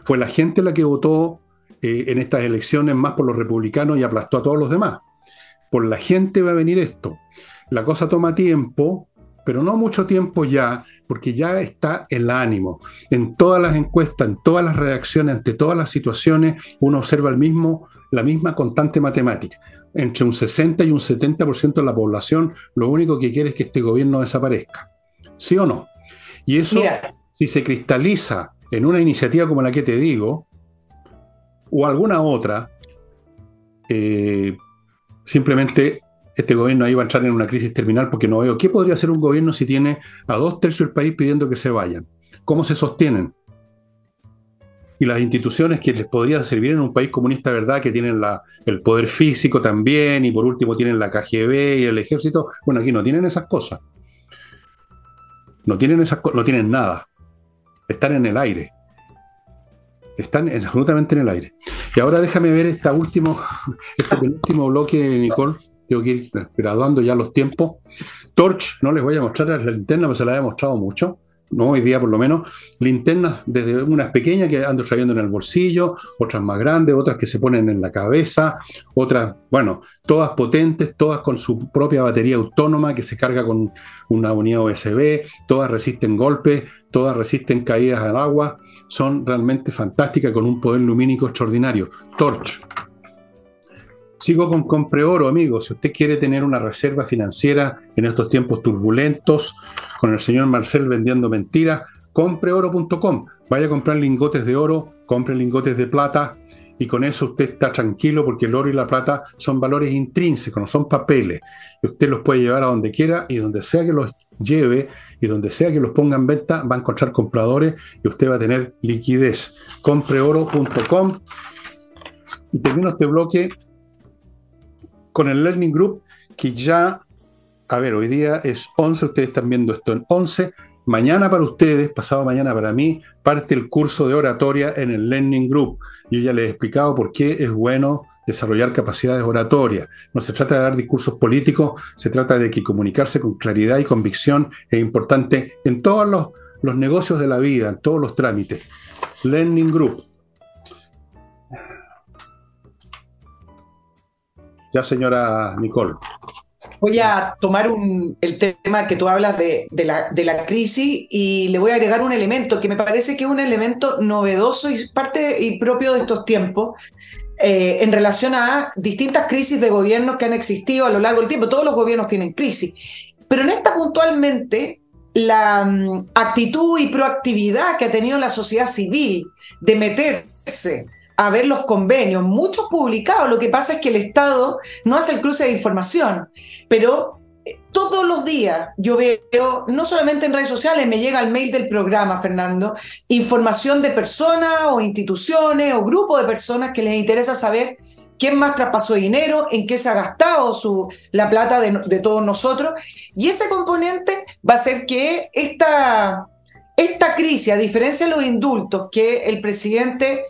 Fue la gente la que votó eh, en estas elecciones más por los republicanos y aplastó a todos los demás. Por la gente va a venir esto. La cosa toma tiempo, pero no mucho tiempo ya, porque ya está el ánimo. En todas las encuestas, en todas las reacciones, ante todas las situaciones, uno observa el mismo, la misma constante matemática. Entre un 60 y un 70% de la población lo único que quiere es que este gobierno desaparezca. ¿Sí o no? Y eso, si se cristaliza en una iniciativa como la que te digo, o alguna otra, eh, simplemente este gobierno ahí va a entrar en una crisis terminal porque no veo qué podría hacer un gobierno si tiene a dos tercios del país pidiendo que se vayan. ¿Cómo se sostienen? Y las instituciones que les podría servir en un país comunista, ¿verdad? Que tienen el poder físico también y por último tienen la KGB y el ejército. Bueno, aquí no tienen esas cosas. No tienen, esas, no tienen nada están en el aire. Están absolutamente en el aire. Y ahora déjame ver esta último, este penúltimo bloque, Nicole. Tengo que ir graduando ya los tiempos. Torch, no les voy a mostrar la linterna, pero se la he mostrado mucho no hoy día por lo menos, linternas desde unas pequeñas que ando trayendo en el bolsillo, otras más grandes, otras que se ponen en la cabeza, otras, bueno, todas potentes, todas con su propia batería autónoma que se carga con una unidad USB, todas resisten golpes, todas resisten caídas al agua, son realmente fantásticas con un poder lumínico extraordinario. Torch. Sigo con Compre Oro, amigos. Si usted quiere tener una reserva financiera en estos tiempos turbulentos, con el señor Marcel vendiendo mentiras, compreoro.com. Vaya a comprar lingotes de oro, compre lingotes de plata y con eso usted está tranquilo porque el oro y la plata son valores intrínsecos, no son papeles. Y usted los puede llevar a donde quiera y donde sea que los lleve y donde sea que los ponga en venta va a encontrar compradores y usted va a tener liquidez. Compreoro.com. Y termino este bloque con el Learning Group que ya a ver, hoy día es 11, ustedes están viendo esto en 11. Mañana para ustedes, pasado mañana para mí, parte el curso de oratoria en el Learning Group. Yo ya les he explicado por qué es bueno desarrollar capacidades oratorias. No se trata de dar discursos políticos, se trata de que comunicarse con claridad y convicción es importante en todos los, los negocios de la vida, en todos los trámites. Learning Group. Ya, señora Nicole. Voy a tomar el tema que tú hablas de, la, crisis y le voy a agregar un elemento que me parece que es un elemento novedoso y parte y propio de estos tiempos eh, en relación a distintas crisis de gobiernos que han existido a lo largo del tiempo. Todos los gobiernos tienen crisis, pero en esta puntualmente la mm, actitud y proactividad que ha tenido la sociedad civil de meterse a ver los convenios, muchos publicados. Lo que pasa es que el Estado no hace el cruce de información, pero eh, todos los días yo veo, no solamente en redes sociales, me llega el mail del programa, Fernando, información de personas o instituciones o grupos de personas que les interesa saber quién más traspasó dinero, en qué se ha gastado su, la plata de, todos nosotros. Y ese componente va a hacer que esta, esta crisis, a diferencia de los indultos que el presidente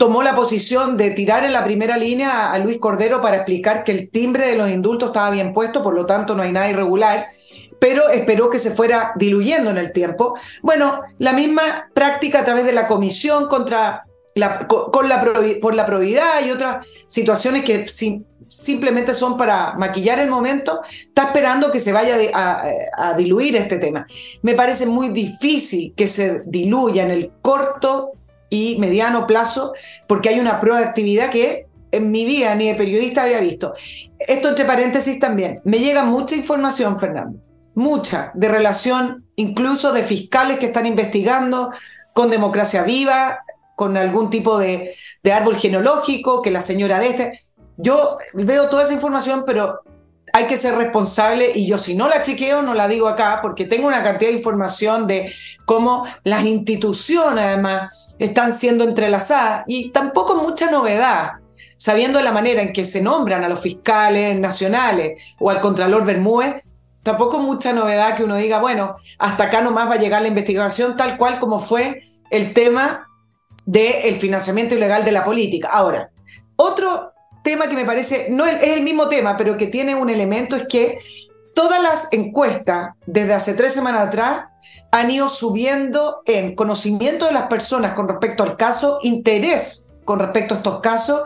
tomó la posición de tirar en la primera línea a Luis Cordero para explicar que el timbre de los indultos estaba bien puesto, por lo tanto no hay nada irregular, pero esperó que se fuera diluyendo en el tiempo. Bueno, la misma práctica a través de la comisión contra la, con la, por la probidad y otras situaciones que simplemente son para maquillar el momento, está esperando que se vaya a, diluir este tema. Me parece muy difícil que se diluya en el corto y mediano plazo, porque hay una proactividad que en mi vida ni de periodista había visto. Esto entre paréntesis también. Me llega mucha información, Fernando, mucha, de relación incluso de fiscales que están investigando con democracia viva, con algún tipo de, de árbol genealógico, que la señora de este. Yo veo toda esa información, pero hay que ser responsable y yo si no la chequeo no la digo acá porque tengo una cantidad de información de cómo las instituciones además están siendo entrelazadas y tampoco mucha novedad, sabiendo la manera en que se nombran a los fiscales nacionales o al Contralor Bermúdez, tampoco mucha novedad que uno diga, bueno, hasta acá nomás va a llegar la investigación tal cual como fue el tema del financiamiento ilegal de la política. Ahora, otro tema que me parece, no es el mismo tema, pero que tiene un elemento es que todas las encuestas desde hace tres semanas atrás han ido subiendo en conocimiento de las personas con respecto al caso, interés con respecto a estos casos,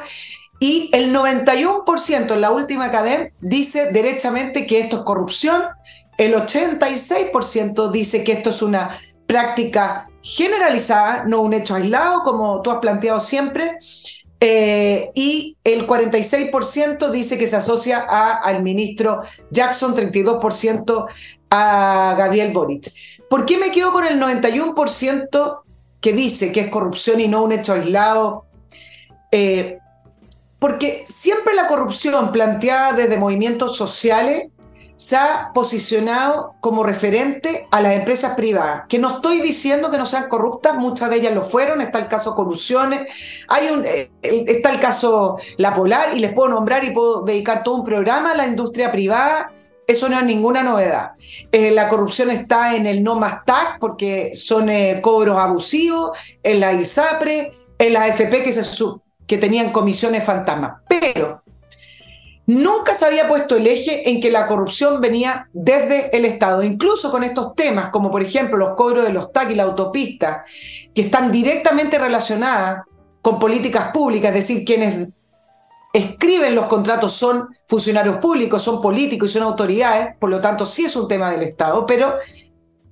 y el 91% en la última cadena dice derechamente que esto es corrupción, el 86% dice que esto es una práctica generalizada, no un hecho aislado, como tú has planteado siempre, eh, y el 46% dice que se asocia al ministro Jackson, 32% a Gabriel Boric. ¿Por qué me quedo con el 91% que dice que es corrupción y no un hecho aislado? Eh, porque siempre la corrupción planteada desde movimientos sociales se ha posicionado como referente a las empresas privadas, que no estoy diciendo que no sean corruptas, muchas de ellas lo fueron, está el caso Colusiones, hay un, eh, está el caso La Polar, y les puedo nombrar y puedo dedicar todo un programa a la industria privada, eso no es ninguna novedad. Eh, la corrupción está en el no más TAC, porque son eh, cobros abusivos, en la ISAPRE, en la AFP que, que tenían comisiones fantasmas. Pero Nunca se había puesto el eje en que la corrupción venía desde el Estado, incluso con estos temas, como por ejemplo los cobros de los TAC y la autopista, que están directamente relacionadas con políticas públicas, es decir, quienes escriben los contratos son funcionarios públicos, son políticos y son autoridades, por lo tanto sí es un tema del Estado, pero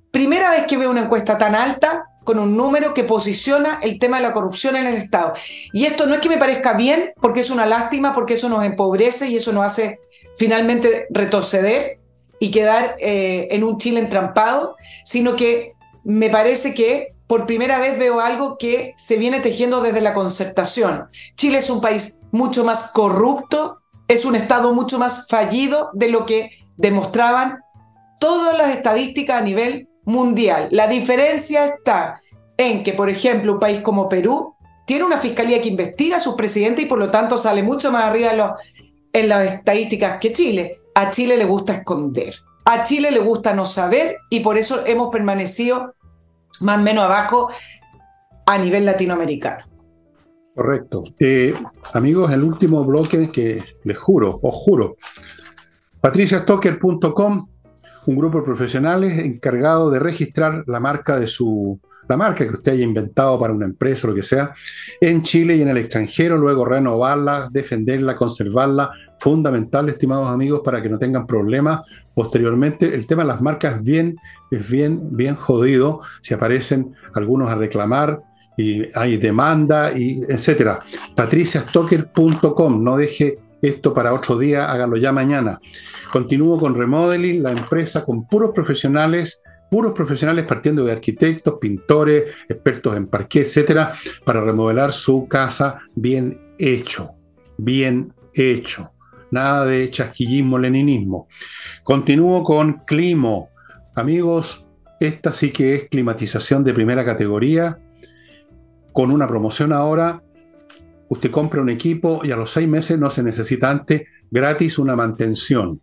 primera vez que veo una encuesta tan alta con un número que posiciona el tema de la corrupción en el Estado. Y esto no es que me parezca bien, porque es una lástima, porque eso nos empobrece y eso nos hace finalmente retroceder y quedar eh, en un Chile entrampado, sino que me parece que por primera vez veo algo que se viene tejiendo desde la concertación. Chile es un país mucho más corrupto, es un Estado mucho más fallido de lo que demostraban todas las estadísticas a nivel mundial. La diferencia está en que, por ejemplo, un país como Perú tiene una fiscalía que investiga a sus presidentes y por lo tanto sale mucho más arriba en, las estadísticas que Chile. A Chile le gusta esconder. A Chile le gusta no saber y por eso hemos permanecido más o menos abajo a nivel latinoamericano. Correcto. Eh, amigos, el último bloque que les juro, os juro, patriciastocker.com un grupo de profesionales encargado de registrar la marca de su la marca que usted haya inventado para una empresa o lo que sea, en Chile y en el extranjero, luego renovarla, defenderla, conservarla, fundamental, estimados amigos, para que no tengan problemas posteriormente. El tema de las marcas bien, es bien, bien jodido, si aparecen algunos a reclamar y hay demanda y etcétera. patriciastocker.com, no deje esto para otro día, hágalo ya mañana. Continúo con Remodeling, la empresa con puros profesionales, puros profesionales partiendo de arquitectos, pintores, expertos en parqué, etcétera, para remodelar su casa bien hecho, bien hecho. Nada de chasquillismo, leninismo. Continúo con Climo. Amigos, esta sí que es climatización de primera categoría, con una promoción ahora. Usted compra un equipo y a los seis meses no se necesita antes gratis una mantención.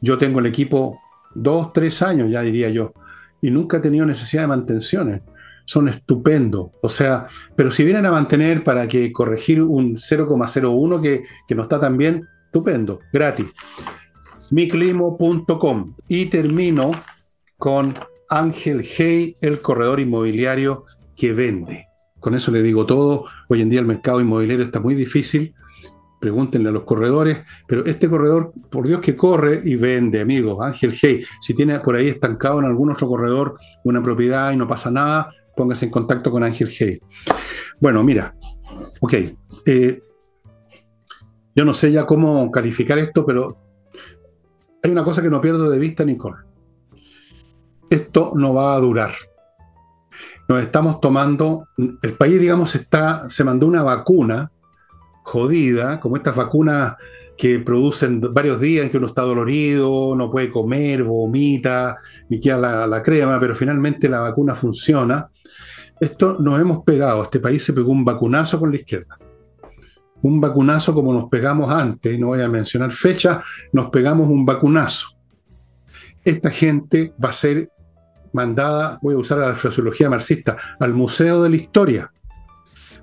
Yo tengo el equipo dos, tres años, ya diría yo, y nunca he tenido necesidad de mantenciones. son estupendos. O sea, pero si vienen a mantener para que corregir un 0,01 que, que no está tan bien, estupendo, gratis. miclimo.com. Y termino con Ángel Hey, el corredor inmobiliario que vende. Con eso le digo todo. Hoy en día el mercado inmobiliario está muy difícil. Pregúntenle a los corredores, pero este corredor, por Dios que corre y vende, amigos. Ángel Hey, si tiene por ahí estancado en algún otro corredor una propiedad y no pasa nada, póngase en contacto con Ángel Hey. Bueno, mira, ok. Eh, yo no sé ya cómo calificar esto, pero hay una cosa que no pierdo de vista, Nicole esto no va a durar. Nos estamos tomando, el país, digamos, está, se mandó una vacuna jodida, como estas vacunas que producen varios días en que uno está dolorido, no puede comer, vomita y queda la, la crema, pero finalmente la vacuna funciona. Esto nos hemos pegado, este país se pegó un vacunazo con la izquierda. Un vacunazo como nos pegamos antes, no voy a mencionar fecha, nos pegamos un vacunazo. Esta gente va a ser mandada, voy a usar la fraseología marxista, al Museo de la Historia,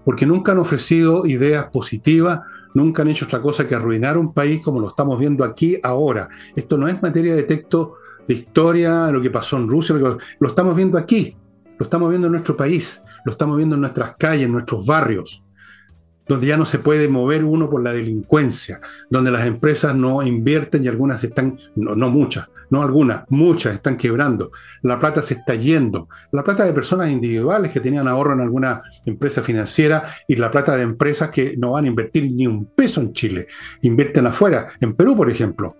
porque nunca han ofrecido ideas positivas, nunca han hecho otra cosa que arruinar un país como lo estamos viendo aquí ahora. Esto no es materia de texto de historia, lo que pasó en Rusia, lo, lo estamos viendo aquí, lo estamos viendo en nuestro país, lo estamos viendo en nuestras calles, en nuestros barrios donde ya no se puede mover uno por la delincuencia, donde las empresas no invierten y algunas están, no, muchas, no algunas, muchas están quebrando. La plata se está yendo. La plata de personas individuales que tenían ahorro en alguna empresa financiera y la plata de empresas que no van a invertir ni un peso en Chile, invierten afuera, en Perú, por ejemplo.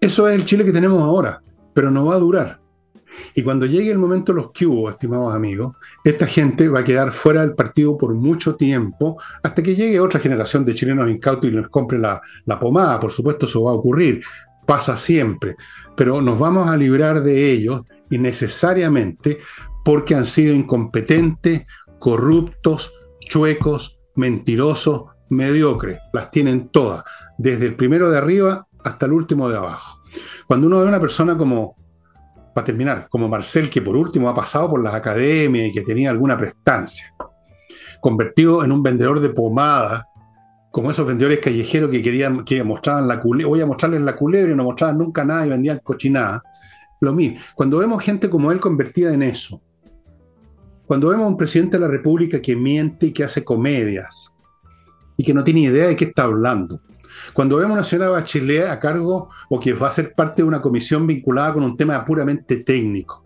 Eso es el Chile que tenemos ahora, pero no va a durar. Y cuando llegue el momento los hubo, estimados amigos, esta gente va a quedar fuera del partido por mucho tiempo, hasta que llegue otra generación de chilenos incautos y les compre la, la pomada. Por supuesto, eso va a ocurrir, pasa siempre, pero nos vamos a librar de ellos innecesariamente porque han sido incompetentes, corruptos, chuecos, mentirosos, mediocres. Las tienen todas, desde el primero de arriba hasta el último de abajo. Cuando uno ve a una persona como para terminar, como Marcel, que por último ha pasado por las academias y que tenía alguna prestancia, convertido en un vendedor de pomada, como esos vendedores callejeros que querían que mostraban la culebra, voy a mostrarles la culebra y no mostraban nunca nada y vendían cochinada. Lo mismo, cuando vemos gente como él convertida en eso, cuando vemos a un presidente de la República que miente y que hace comedias y que no tiene idea de qué está hablando, cuando vemos a una señora Bachelet a cargo o que va a ser parte de una comisión vinculada con un tema puramente técnico.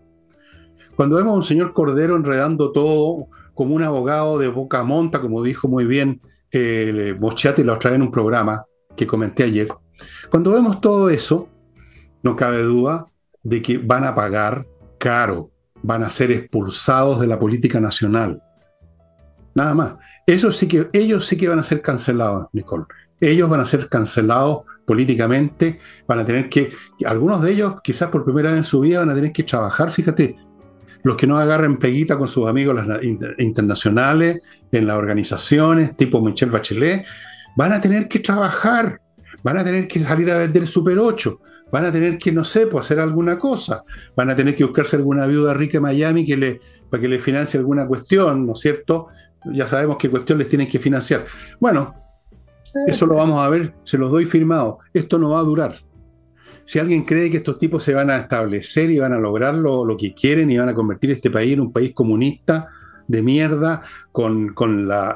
Cuando vemos a un señor Cordero enredando todo como un abogado de boca monta, como dijo muy bien eh, la otra vez en un programa que comenté ayer. Cuando vemos todo eso, no cabe duda de que van a pagar caro, van a ser expulsados de la política nacional. Nada más. Eso sí que, ellos sí que van a ser cancelados, Nicole ellos van a ser cancelados políticamente, van a tener que, algunos de ellos quizás por primera vez en su vida van a tener que trabajar, fíjate, los que no agarren peguita con sus amigos internacionales, en las organizaciones, tipo Michelle Bachelet, van a tener que trabajar, van a tener que salir a vender Super 8, van a tener que, no sé, pues hacer alguna cosa, van a tener que buscarse alguna viuda rica en Miami que le, para que le financie alguna cuestión, ¿no es cierto? Ya sabemos qué cuestión les tienen que financiar. Bueno, eso lo vamos a ver, se los doy firmado. Esto no va a durar. Si alguien cree que estos tipos se van a establecer y van a lograr lo, que quieren y van a convertir este país en un país comunista de mierda, con,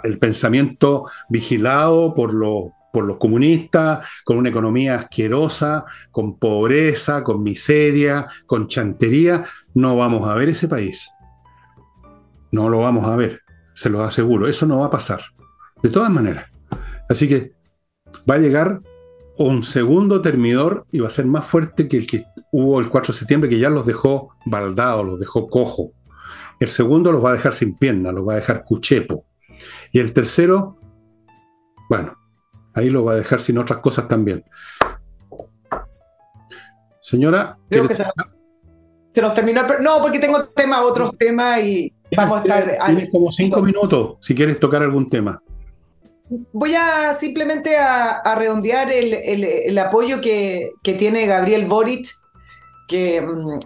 el pensamiento vigilado por, por los comunistas, con una economía asquerosa, con pobreza, con miseria, con chantería, no vamos a ver ese país. No lo vamos a ver, se lo aseguro. Eso no va a pasar. De todas maneras. Así que va a llegar un segundo termidor y va a ser más fuerte que el que hubo el 4 de septiembre, que ya los dejó baldados, los dejó cojo. El segundo los va a dejar sin pierna, los va a dejar cuchepo. Y el tercero, bueno, ahí lo va a dejar sin otras cosas también. Señora. Creo que se, nos terminó. No, porque tengo temas, otros temas y vamos a estar. Tienes como cinco minutos si quieres tocar algún tema voy a simplemente a, redondear el, apoyo que, tiene Gabriel Boric, que, mm,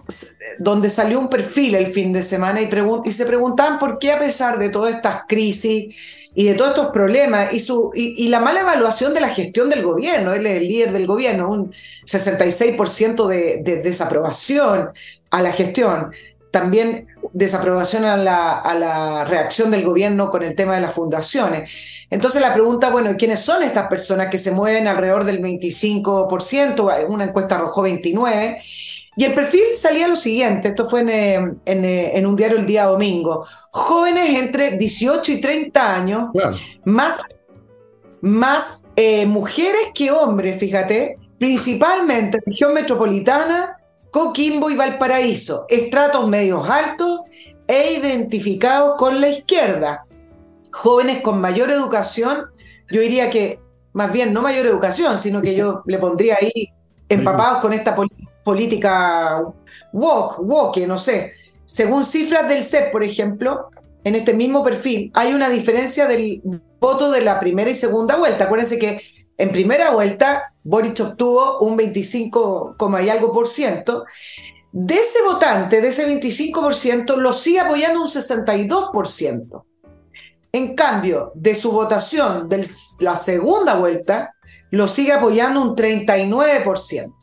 donde salió un perfil el fin de semana y, y, se preguntaban por qué a pesar de todas estas crisis y de todos estos problemas y, su, y, la mala evaluación de la gestión del gobierno, él es el líder del gobierno, un 66% de, de desaprobación a la gestión, también desaprobación a la, a la, reacción del gobierno con el tema de las fundaciones. Entonces la pregunta, bueno, ¿quiénes son estas personas que se mueven alrededor del 25%? Una encuesta arrojó 29%. Y el perfil salía lo siguiente, esto fue en, eh, en, eh, en un diario el día domingo, jóvenes entre 18 y 30 años, más, más eh, mujeres que hombres, fíjate, principalmente región metropolitana, Coquimbo y Valparaíso, estratos medios altos e identificados con la izquierda. Jóvenes con mayor educación, yo diría que más bien no mayor educación, sino que yo le pondría ahí empapados con esta política woke, woke, no sé. Según cifras del CEP, por ejemplo, en este mismo perfil hay una diferencia del voto de la primera y segunda vuelta. Acuérdense que en primera vuelta, Boric obtuvo un 25, y algo por ciento. De ese votante, de ese 25 por ciento, lo sigue apoyando un 62 por ciento. En cambio, de su votación de la segunda vuelta, lo sigue apoyando un 39 por ciento.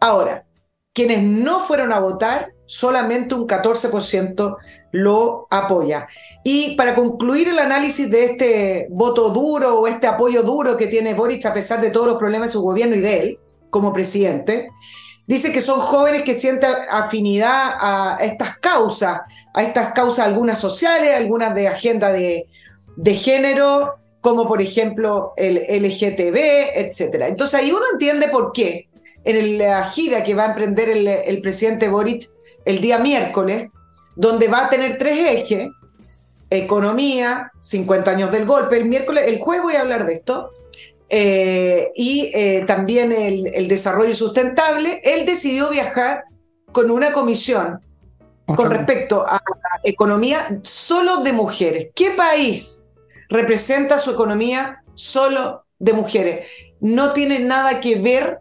Ahora, quienes no fueron a votar, solamente un 14% lo apoya. Y para concluir el análisis de este voto duro o este apoyo duro que tiene Boric a pesar de todos los problemas de su gobierno y de él como presidente, dice que son jóvenes que sienten afinidad a estas causas, a estas causas algunas sociales, algunas de agenda de, de género, como por ejemplo el LGTB, etc. Entonces ahí uno entiende por qué en la gira que va a emprender el, el presidente Boric el día miércoles, donde va a tener tres ejes, economía, 50 años del golpe, el miércoles, el jueves voy a hablar de esto, eh, y eh, también el, desarrollo sustentable, él decidió viajar con una comisión con respecto a la economía solo de mujeres. ¿Qué país representa su economía solo de mujeres? No tiene nada que ver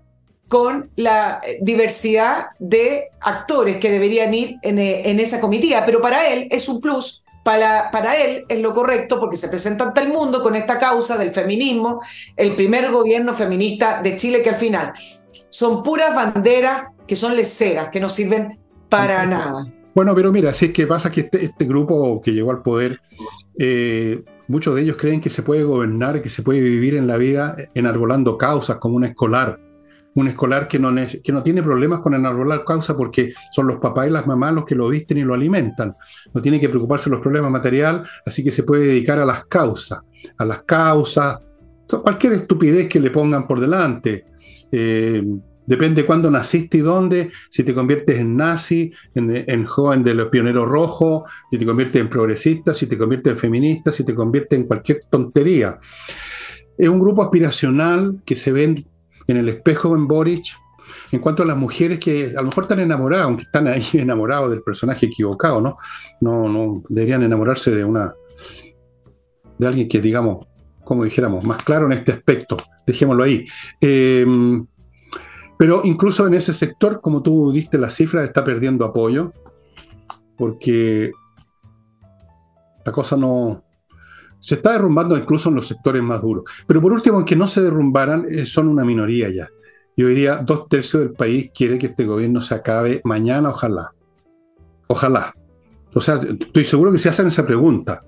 con la diversidad de actores que deberían ir en, eh, esa comitiva, pero para él es un plus, para, para, él es lo correcto porque se presenta ante el mundo con esta causa del feminismo, el primer gobierno feminista de Chile que al final son puras banderas que son leceras, que no sirven para nada. Bueno, pero mira, si es que pasa que este, este grupo que llegó al poder, eh, muchos de ellos creen que se puede gobernar, que se puede vivir en la vida enarbolando causas como un escolar un escolar que no, que no tiene problemas con enarbolar causa porque son los papás y las mamás los que lo visten y lo alimentan. No tiene que preocuparse de los problemas materiales, así que se puede dedicar a las causas, a las causas, cualquier estupidez que le pongan por delante. Eh, depende cuándo naciste y dónde, si te conviertes en nazi, en, joven de los pioneros rojos, si te conviertes en progresista, si te conviertes en feminista, si te conviertes en cualquier tontería. Es un grupo aspiracional que se ven en el espejo en Boric, en cuanto a las mujeres que a lo mejor están enamoradas, aunque están ahí enamorados del personaje equivocado, ¿no? No, no deberían enamorarse de una de alguien que, digamos, como dijéramos, más claro en este aspecto. Dejémoslo ahí. Eh, pero incluso en ese sector, como tú diste la cifra, está perdiendo apoyo, porque la cosa no, se está derrumbando incluso en los sectores más duros. Pero por último, aunque no se derrumbaran, eh, son una minoría ya. Yo diría, dos tercios del país quiere que este gobierno se acabe mañana, ojalá. Ojalá. O sea, estoy seguro que se hacen esa pregunta.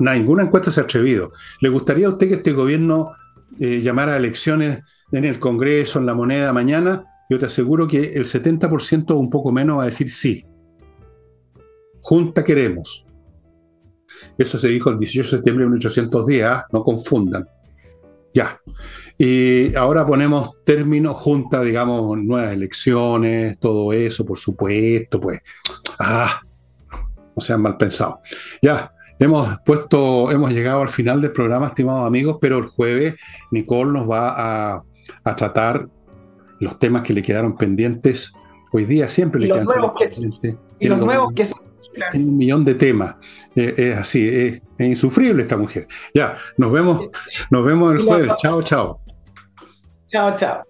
Ninguna encuesta se ha atrevido. ¿Le gustaría a usted que este gobierno eh, llamara a elecciones en el Congreso, en la moneda mañana? Yo te aseguro que el 70% o un poco menos va a decir sí. Junta queremos. Eso se dijo el 18 de septiembre de 1810, ¿ah? no confundan. Ya. Y ahora ponemos término junta, digamos, nuevas elecciones, todo eso, por supuesto, pues. Ah, no sean mal pensados. Ya, hemos puesto, hemos llegado al final del programa, estimados amigos, pero el jueves Nicole nos va a, a tratar los temas que le quedaron pendientes Hoy día siempre le quedan y los nuevos que son. un millón de temas. Eh, es así, es, insufrible esta mujer. Ya, nos vemos, nos vemos el jueves. Chao, chao. Chao, chao.